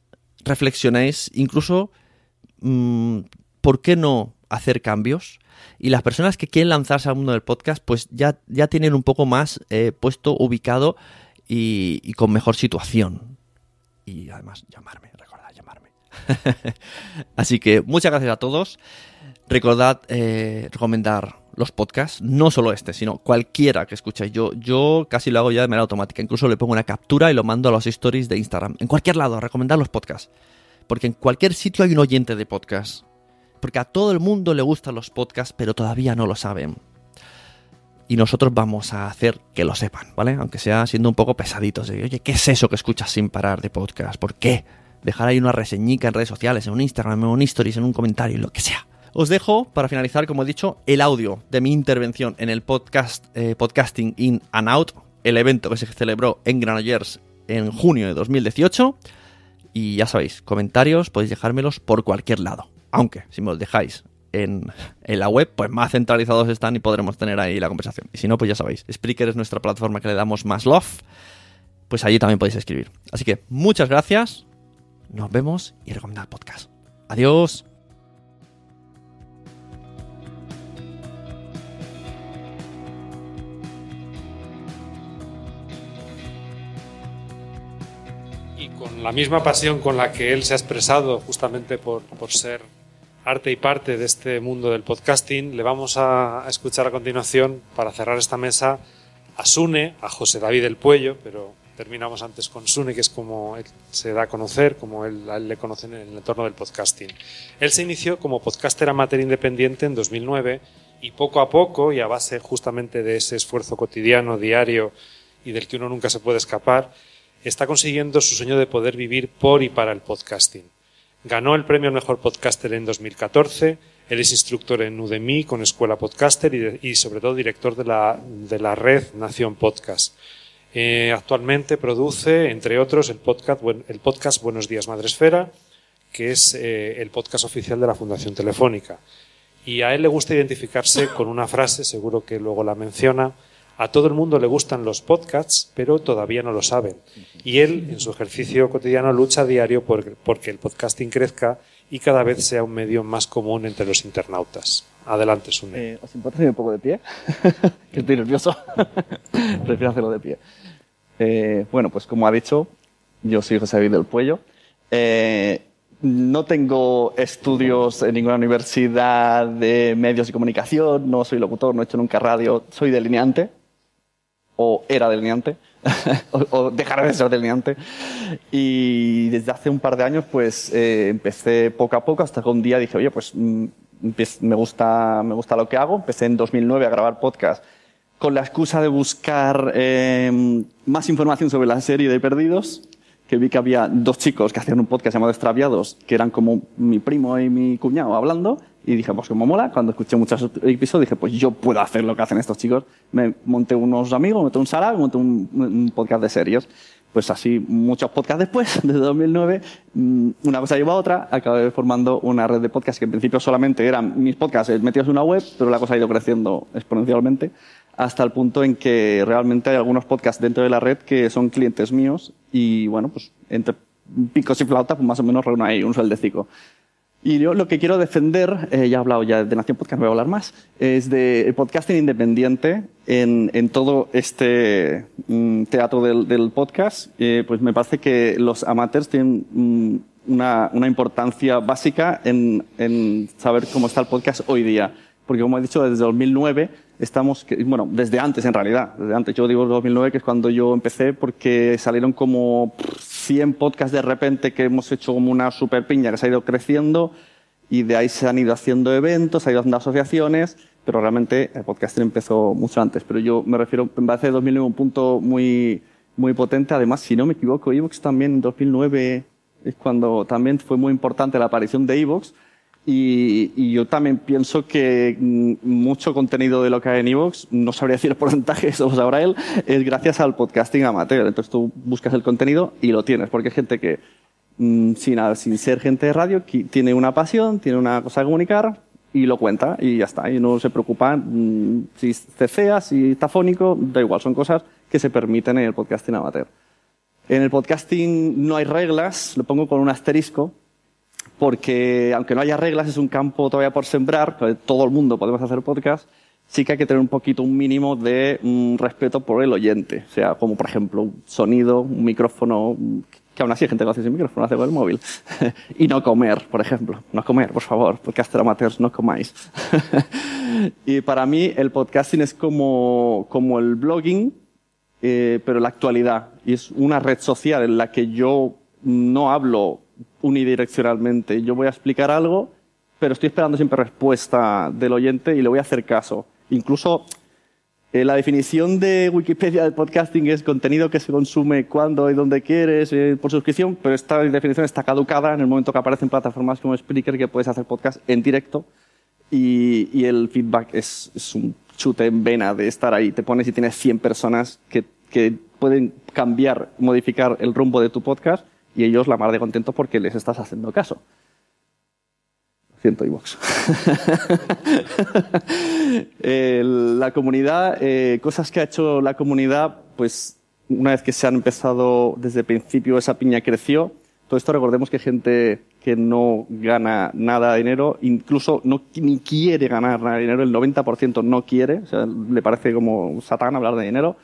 reflexionéis, incluso, mm, ¿por qué no hacer cambios? Y las personas que quieren lanzarse al mundo del podcast, pues ya, ya tienen un poco más eh, puesto, ubicado y, con mejor situación. Y además, llamarme, recordad llamarme. Así que muchas gracias a todos. Recordad eh, recomendar los podcasts, no solo este, sino cualquiera que escuchéis. Yo, yo casi lo hago ya de manera automática. Incluso le pongo una captura y lo mando a los stories de Instagram. En cualquier lado, recomendar los podcasts. Porque en cualquier sitio hay un oyente de podcast porque a todo el mundo le gustan los podcasts, pero todavía no lo saben. Y nosotros vamos a hacer que lo sepan, ¿vale? Aunque sea siendo un poco pesaditos. Oye, ¿qué es eso que escuchas sin parar de podcast? ¿Por qué? Dejar ahí una reseñica en redes sociales, en un Instagram, en un Stories, en un comentario, lo que sea. Os dejo, para finalizar, como he dicho, el audio de mi intervención en el podcast eh, Podcasting In and Out, el evento que se celebró en Granollers en junio de 2018. Y ya sabéis, comentarios podéis dejármelos por cualquier lado. Aunque, si me los dejáis en, la web, pues más centralizados están y podremos tener ahí la conversación. Y si no, pues ya sabéis, Spreaker es nuestra plataforma que le damos más love. Pues allí también podéis escribir. Así que muchas gracias. Nos vemos y recomendad podcast. Adiós. La misma pasión con la que él se ha expresado justamente por, por ser arte y parte de este mundo del podcasting, le vamos a, escuchar a continuación para cerrar esta mesa a Sune, a José David del Puello, pero terminamos antes con Sune, que es como él se da a conocer, como él, le conocen en el entorno del podcasting. Él se inició como podcaster amateur independiente en 2009 y poco a poco, y a base justamente de ese esfuerzo cotidiano, diario y del que uno nunca se puede escapar, está consiguiendo su sueño de poder vivir por y para el podcasting. Ganó el premio al mejor podcaster en 2014. Él es instructor en Udemy con Escuela Podcaster y, sobre todo director de la, de la red Nación Podcast. Eh, actualmente produce, entre otros, el podcast, el podcast Buenos Días Madresfera, que es eh, el podcast oficial de la Fundación Telefónica. Y a él le gusta identificarse con una frase, seguro que luego la menciona, a todo el mundo le gustan los podcasts, pero todavía no lo saben. Y él, en su ejercicio cotidiano, lucha a diario por, porque el podcasting crezca y cada vez sea un medio más común entre los internautas. Adelante, Sune. Eh, ¿Os importa hacer un poco de pie? que estoy nervioso. Prefiero hacerlo de pie. Eh, bueno, pues como ha dicho, yo soy José David del Puello. Eh, no tengo estudios en ninguna universidad de medios de comunicación, no soy locutor, no he hecho nunca radio, soy delineante, o era delineante, o, o dejaré de ser delineante. Y desde hace un par de años, pues eh, empecé poco a poco hasta que un día dije, oye, pues mm, me gusta, me gusta lo que hago. Empecé en 2009 a grabar podcast con la excusa de buscar eh, más información sobre la serie de Perdidos, que vi que había dos chicos que hacían un podcast llamado Extraviados, que eran como mi primo y mi cuñado hablando, y dije, pues como mola, cuando escuché muchos episodios dije, pues yo puedo hacer lo que hacen estos chicos. Me monté unos amigos, monté un sala, monté un, un podcast de series. Pues así, muchos podcasts después, desde 2009, mm, una cosa lleva a otra, acabé formando una red de podcasts que en principio solamente eran mis podcasts eh, metidos en una web, pero la cosa ha ido creciendo exponencialmente hasta el punto en que realmente hay algunos podcasts dentro de la red que son clientes míos y bueno, pues entre picos y flautas, pues más o menos reúno ahí un sueldecico. Y yo lo que quiero defender, eh, ya he hablado ya de Nación Podcast, no voy a hablar más, es de podcasting independiente en, en todo este mm, teatro del, del podcast. Eh, pues me parece que los amateurs tienen mm, una, una importancia básica en, en saber cómo está el podcast hoy día. Porque como he dicho, desde 2009 estamos, bueno, desde antes en realidad, desde antes, yo digo 2009 que es cuando yo empecé porque salieron como pff, 100 podcasts de repente que hemos hecho como una super piña que se ha ido creciendo y de ahí se han ido haciendo eventos, se ha ido haciendo asociaciones, pero realmente el podcasting empezó mucho antes. Pero yo me refiero, me parece 2009 un punto muy, muy potente. Además, si no me equivoco, Evox también en 2009 es cuando también fue muy importante la aparición de Evox. Y, y yo también pienso que mm, mucho contenido de lo que hay en Evox, no sabría decir el porcentaje, eso lo sabrá él, es gracias al podcasting amateur. Entonces tú buscas el contenido y lo tienes, porque hay gente que, mm, sin, sin ser gente de radio, tiene una pasión, tiene una cosa que comunicar y lo cuenta y ya está. Y no se preocupa mm, si cecea, si está fónico, da igual, son cosas que se permiten en el podcasting amateur. En el podcasting no hay reglas, lo pongo con un asterisco, porque aunque no haya reglas, es un campo todavía por sembrar, todo el mundo podemos hacer podcast, sí que hay que tener un poquito, un mínimo de mm, respeto por el oyente. O sea, como por ejemplo un sonido, un micrófono, que aún así hay gente que hace sin micrófono, lo hace con el móvil. y no comer, por ejemplo. No comer, por favor, podcaster amateurs, no comáis. y para mí el podcasting es como, como el blogging, eh, pero la actualidad. Y es una red social en la que yo no hablo unidireccionalmente. Yo voy a explicar algo, pero estoy esperando siempre respuesta del oyente y le voy a hacer caso. Incluso eh, la definición de Wikipedia del podcasting es contenido que se consume cuando y donde quieres, eh, por suscripción, pero esta definición está caducada en el momento que aparecen plataformas como Spreaker que puedes hacer podcast en directo y, el feedback es, un chute en vena de estar ahí. Te pones y tienes 100 personas que pueden cambiar, modificar el rumbo de tu podcast y ellos la mar de contentos porque les estás haciendo caso. Lo siento, iVox. La comunidad, eh, cosas que ha hecho la comunidad, pues una vez que se han empezado desde el principio, esa piña creció. Todo esto recordemos que gente que no gana nada de dinero, incluso no ni quiere ganar nada de dinero, el 90% no quiere, o sea, le parece como satán hablar de dinero.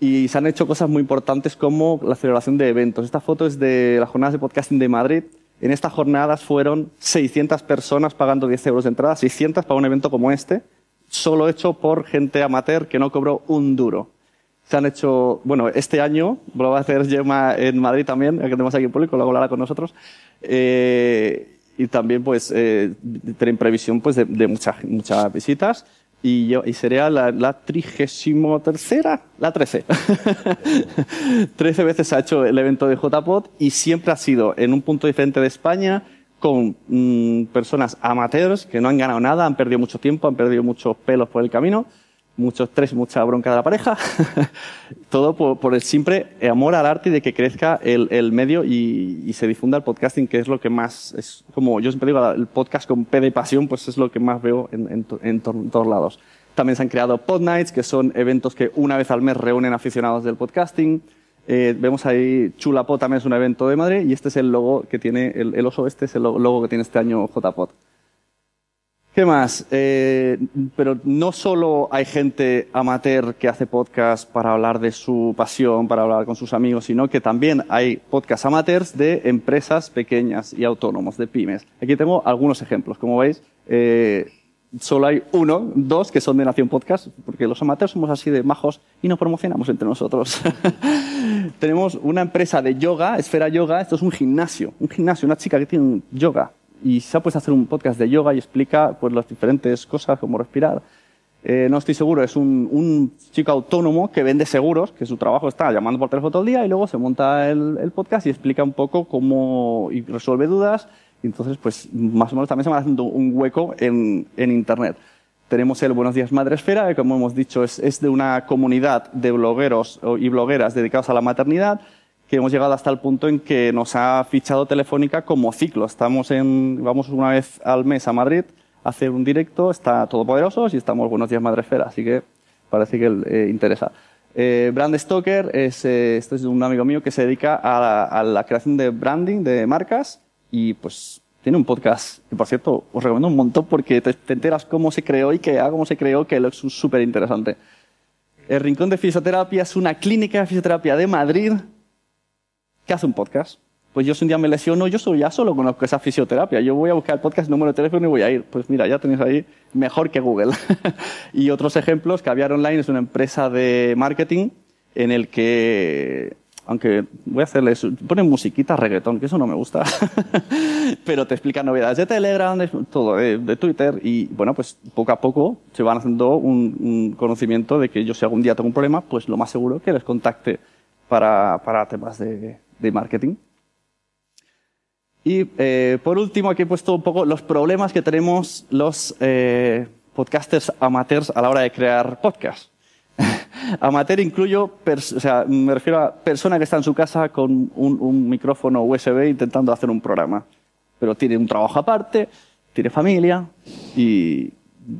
Y se han hecho cosas muy importantes como la celebración de eventos. Esta foto es de las jornadas de podcasting de Madrid. En estas jornadas fueron 600 personas pagando 10 euros de entrada, 600 para un evento como este, solo hecho por gente amateur que no cobró un duro. Se han hecho, bueno, este año, lo va a hacer Gemma en Madrid también, que tenemos aquí en público, luego hablará con nosotros. Eh, y también, pues, eh, tienen previsión pues, de, de muchas, muchas visitas. Y, yo, y sería la, la trigésimo tercera, la trece. Trece veces se ha hecho el evento de JPod y siempre ha sido en un punto diferente de España con mm, personas amateurs que no han ganado nada, han perdido mucho tiempo, han perdido muchos pelos por el camino, mucho estrés, mucha bronca de la pareja. Todo por, por el simple amor al arte y de que crezca el, el medio y, y se difunda el podcasting, que es lo que más, es como yo siempre digo, el podcast con P de pasión, pues es lo que más veo en, en, en to- en todos lados. También se han creado Pod Nights, que son eventos que una vez al mes reúnen aficionados del podcasting. Eh, vemos ahí Chulapod también es un evento de Madrid y este es el logo que tiene, el, el oso este es el lo- logo que tiene este año JPod. ¿Qué más? Eh, pero no solo hay gente amateur que hace podcast para hablar de su pasión, para hablar con sus amigos, sino que también hay podcast amateurs de empresas pequeñas y autónomos, de pymes. Aquí tengo algunos ejemplos. Como veis, eh, solo hay uno, dos que son de Nación Podcast, porque los amateurs somos así de majos y nos promocionamos entre nosotros. Tenemos una empresa de yoga, Esfera Yoga, esto es un gimnasio, un gimnasio, una chica que tiene un yoga y se ha puesto a hacer un podcast de yoga y explica pues las diferentes cosas, como respirar. Eh, no estoy seguro, es un, un, chico autónomo que vende seguros, que su trabajo está llamando por teléfono todo el día y luego se monta el, el podcast y explica un poco cómo y resuelve dudas entonces, pues, más o menos también se va haciendo un hueco en, en Internet. Tenemos el Buenos Días Madresfera, que como hemos dicho es, es, de una comunidad de blogueros y blogueras dedicados a la maternidad, que hemos llegado hasta el punto en que nos ha fichado Telefónica como ciclo. Estamos en, vamos una vez al mes a Madrid a hacer un directo, está Todopoderosos y estamos Buenos Días Madresfera, así que parece que eh, interesa. Eh, Brand Stoker es, eh, esto es un amigo mío que se dedica a la, creación de branding de marcas y pues tiene un podcast que, por cierto, os recomiendo un montón porque te, te enteras cómo se creó y que cómo se creó, que es súper interesante. El Rincón de Fisioterapia es una clínica de fisioterapia de Madrid que hace un podcast. Pues yo si un día me lesiono, yo solo, ya solo conozco esa fisioterapia. Yo voy a buscar el podcast, número de teléfono y voy a ir. Pues mira, ya tenéis ahí mejor que Google. y otros ejemplos, Caviar Online es una empresa de marketing en el que aunque voy a hacerles, ponen musiquita reggaetón, que eso no me gusta, pero te explican novedades de Telegram, de, todo, de, Twitter, y bueno, pues poco a poco se van haciendo un, un, conocimiento de que yo si algún día tengo un problema, pues lo más seguro que les contacte para, para temas de, de marketing. Y eh, por último, aquí he puesto un poco los problemas que tenemos los eh, podcasters amateurs a la hora de crear podcasts. Amateur incluyo, o sea, me refiero a persona que está en su casa con un, un, micrófono USB intentando hacer un programa. Pero tiene un trabajo aparte, tiene familia y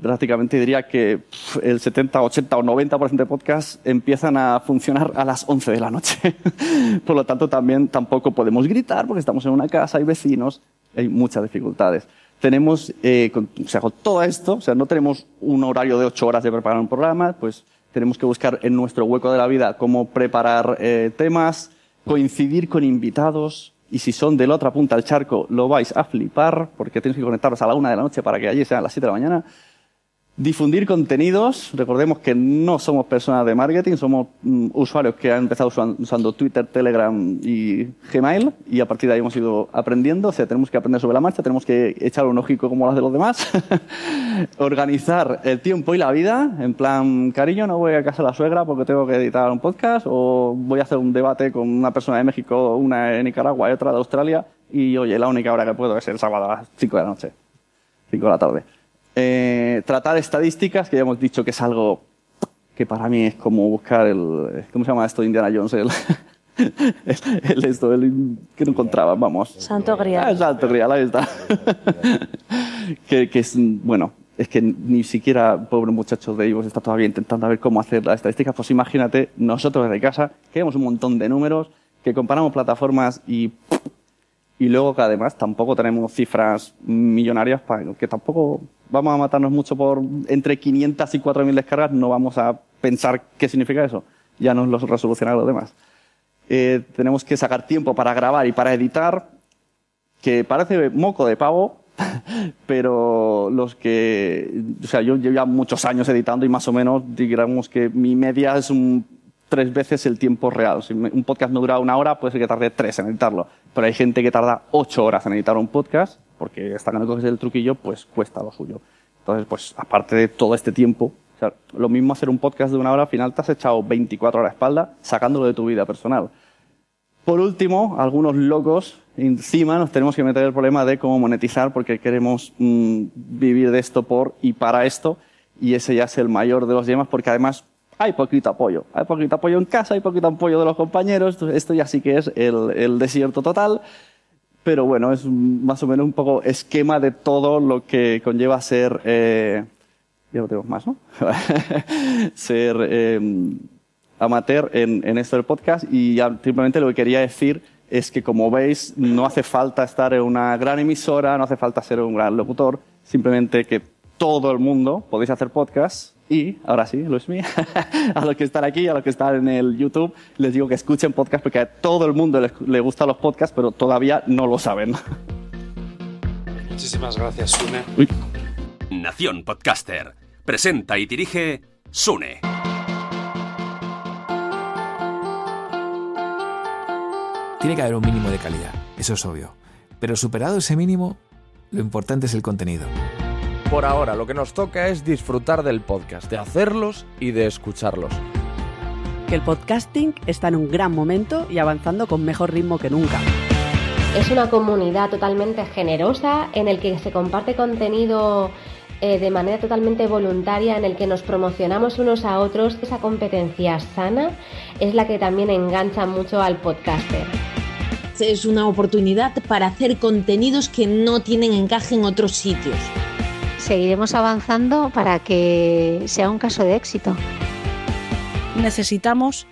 prácticamente diría que el 70, 80 o 90% de podcasts empiezan a funcionar a las 11 de la noche. Por lo tanto, también tampoco podemos gritar porque estamos en una casa, hay vecinos, hay muchas dificultades tenemos, eh, con, o sea, con todo esto, o sea, no tenemos un horario de ocho horas de preparar un programa, pues tenemos que buscar en nuestro hueco de la vida cómo preparar eh, temas, coincidir con invitados, y si son de la otra punta del charco, lo vais a flipar, porque tenéis que conectaros a la una de la noche para que allí sean las siete de la mañana. Difundir contenidos. Recordemos que no somos personas de marketing, somos mm, usuarios que han empezado usando Twitter, Telegram y Gmail y a partir de ahí hemos ido aprendiendo. O sea, tenemos que aprender sobre la marcha, tenemos que echar un ojico como las de los demás. Organizar el tiempo y la vida. En plan, cariño, no voy a casa de la suegra porque tengo que editar un podcast o voy a hacer un debate con una persona de México, una de Nicaragua y otra de Australia y oye, la única hora que puedo es el sábado a las 5 de la noche, 5 de la tarde. Eh, tratar estadísticas, que ya hemos dicho que es algo que para mí es como buscar el... ¿Cómo se llama esto Indiana Jones? El, el, esto, el, que no encontraba, vamos. Santo Grial. Ah, Santo Grial, ahí está. que, que es, bueno, es que ni siquiera, pobre muchacho de Ivos, está todavía intentando ver cómo hacer las estadísticas. Pues imagínate, nosotros desde casa, que vemos un montón de números, que comparamos plataformas y y luego que además tampoco tenemos cifras millonarias para que tampoco vamos a matarnos mucho por entre 500 y 4.000 descargas, no vamos a pensar qué significa eso. Ya nos lo resolucionará los demás. Eh, tenemos que sacar tiempo para grabar y para editar, que parece moco de pavo, pero los que, o sea, yo llevo ya muchos años editando y más o menos digamos que mi media es un tres veces el tiempo real. Si un podcast no dura una hora, puede ser que tarde tres en editarlo. Pero hay gente que tarda ocho horas en editar un podcast, porque hasta que no coges el truquillo, pues cuesta lo suyo. Entonces, pues aparte de todo este tiempo, o sea, lo mismo hacer un podcast de una hora, al final te has echado 24 horas a la espalda sacándolo de tu vida personal. Por último, algunos locos encima nos tenemos que meter el problema de cómo monetizar porque queremos mmm, vivir de esto por y para esto y ese ya es el mayor de los dilemas porque además hay poquito apoyo. Hay poquito apoyo en casa, hay poquito apoyo de los compañeros. Esto ya sí que es el, el desierto total. Pero bueno, es más o menos un poco esquema de todo lo que conlleva ser, eh, ya lo tengo más, ¿no? ser eh, amateur en, en esto del podcast. Y ya simplemente lo que quería decir es que, como veis, no hace falta estar en una gran emisora, no hace falta ser un gran locutor, simplemente que todo el mundo podéis hacer podcast y ahora sí, Luismi, a los que están aquí, a los que están en el YouTube, les digo que escuchen podcast porque a todo el mundo le, le gustan los podcasts, pero todavía no lo saben. Muchísimas gracias, Sune. Uy. Nación Podcaster. Presenta y dirige Sune. Tiene que haber un mínimo de calidad, eso es obvio. Pero superado ese mínimo, lo importante es el contenido. Por ahora lo que nos toca es disfrutar del podcast, de hacerlos y de escucharlos. Que el podcasting está en un gran momento y avanzando con mejor ritmo que nunca. Es una comunidad totalmente generosa en el que se comparte contenido eh, de manera totalmente voluntaria, en el que nos promocionamos unos a otros. Esa competencia sana es la que también engancha mucho al podcaster. Es una oportunidad para hacer contenidos que no tienen encaje en otros sitios. Seguiremos avanzando para que sea un caso de éxito. Necesitamos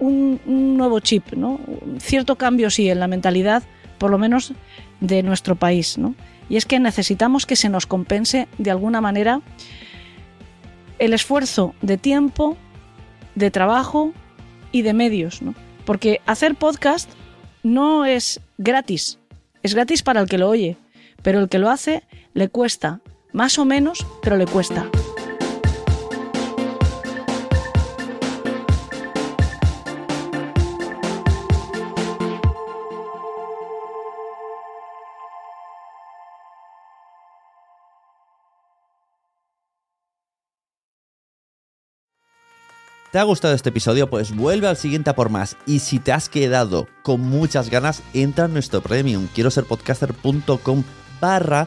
un, nuevo chip, ¿no? Cierto cambio sí en la mentalidad, por lo menos de nuestro país, ¿no? Y es que necesitamos que se nos compense de alguna manera el esfuerzo de tiempo, de trabajo y de medios, ¿no? Porque hacer podcast no es gratis, es gratis para el que lo oye, pero el que lo hace le cuesta, más o menos, pero le cuesta. ¿Te ha gustado este episodio? Pues vuelve al siguiente a por más. Y si te has quedado con muchas ganas, entra en nuestro premium. Quiero ser podcaster.com barra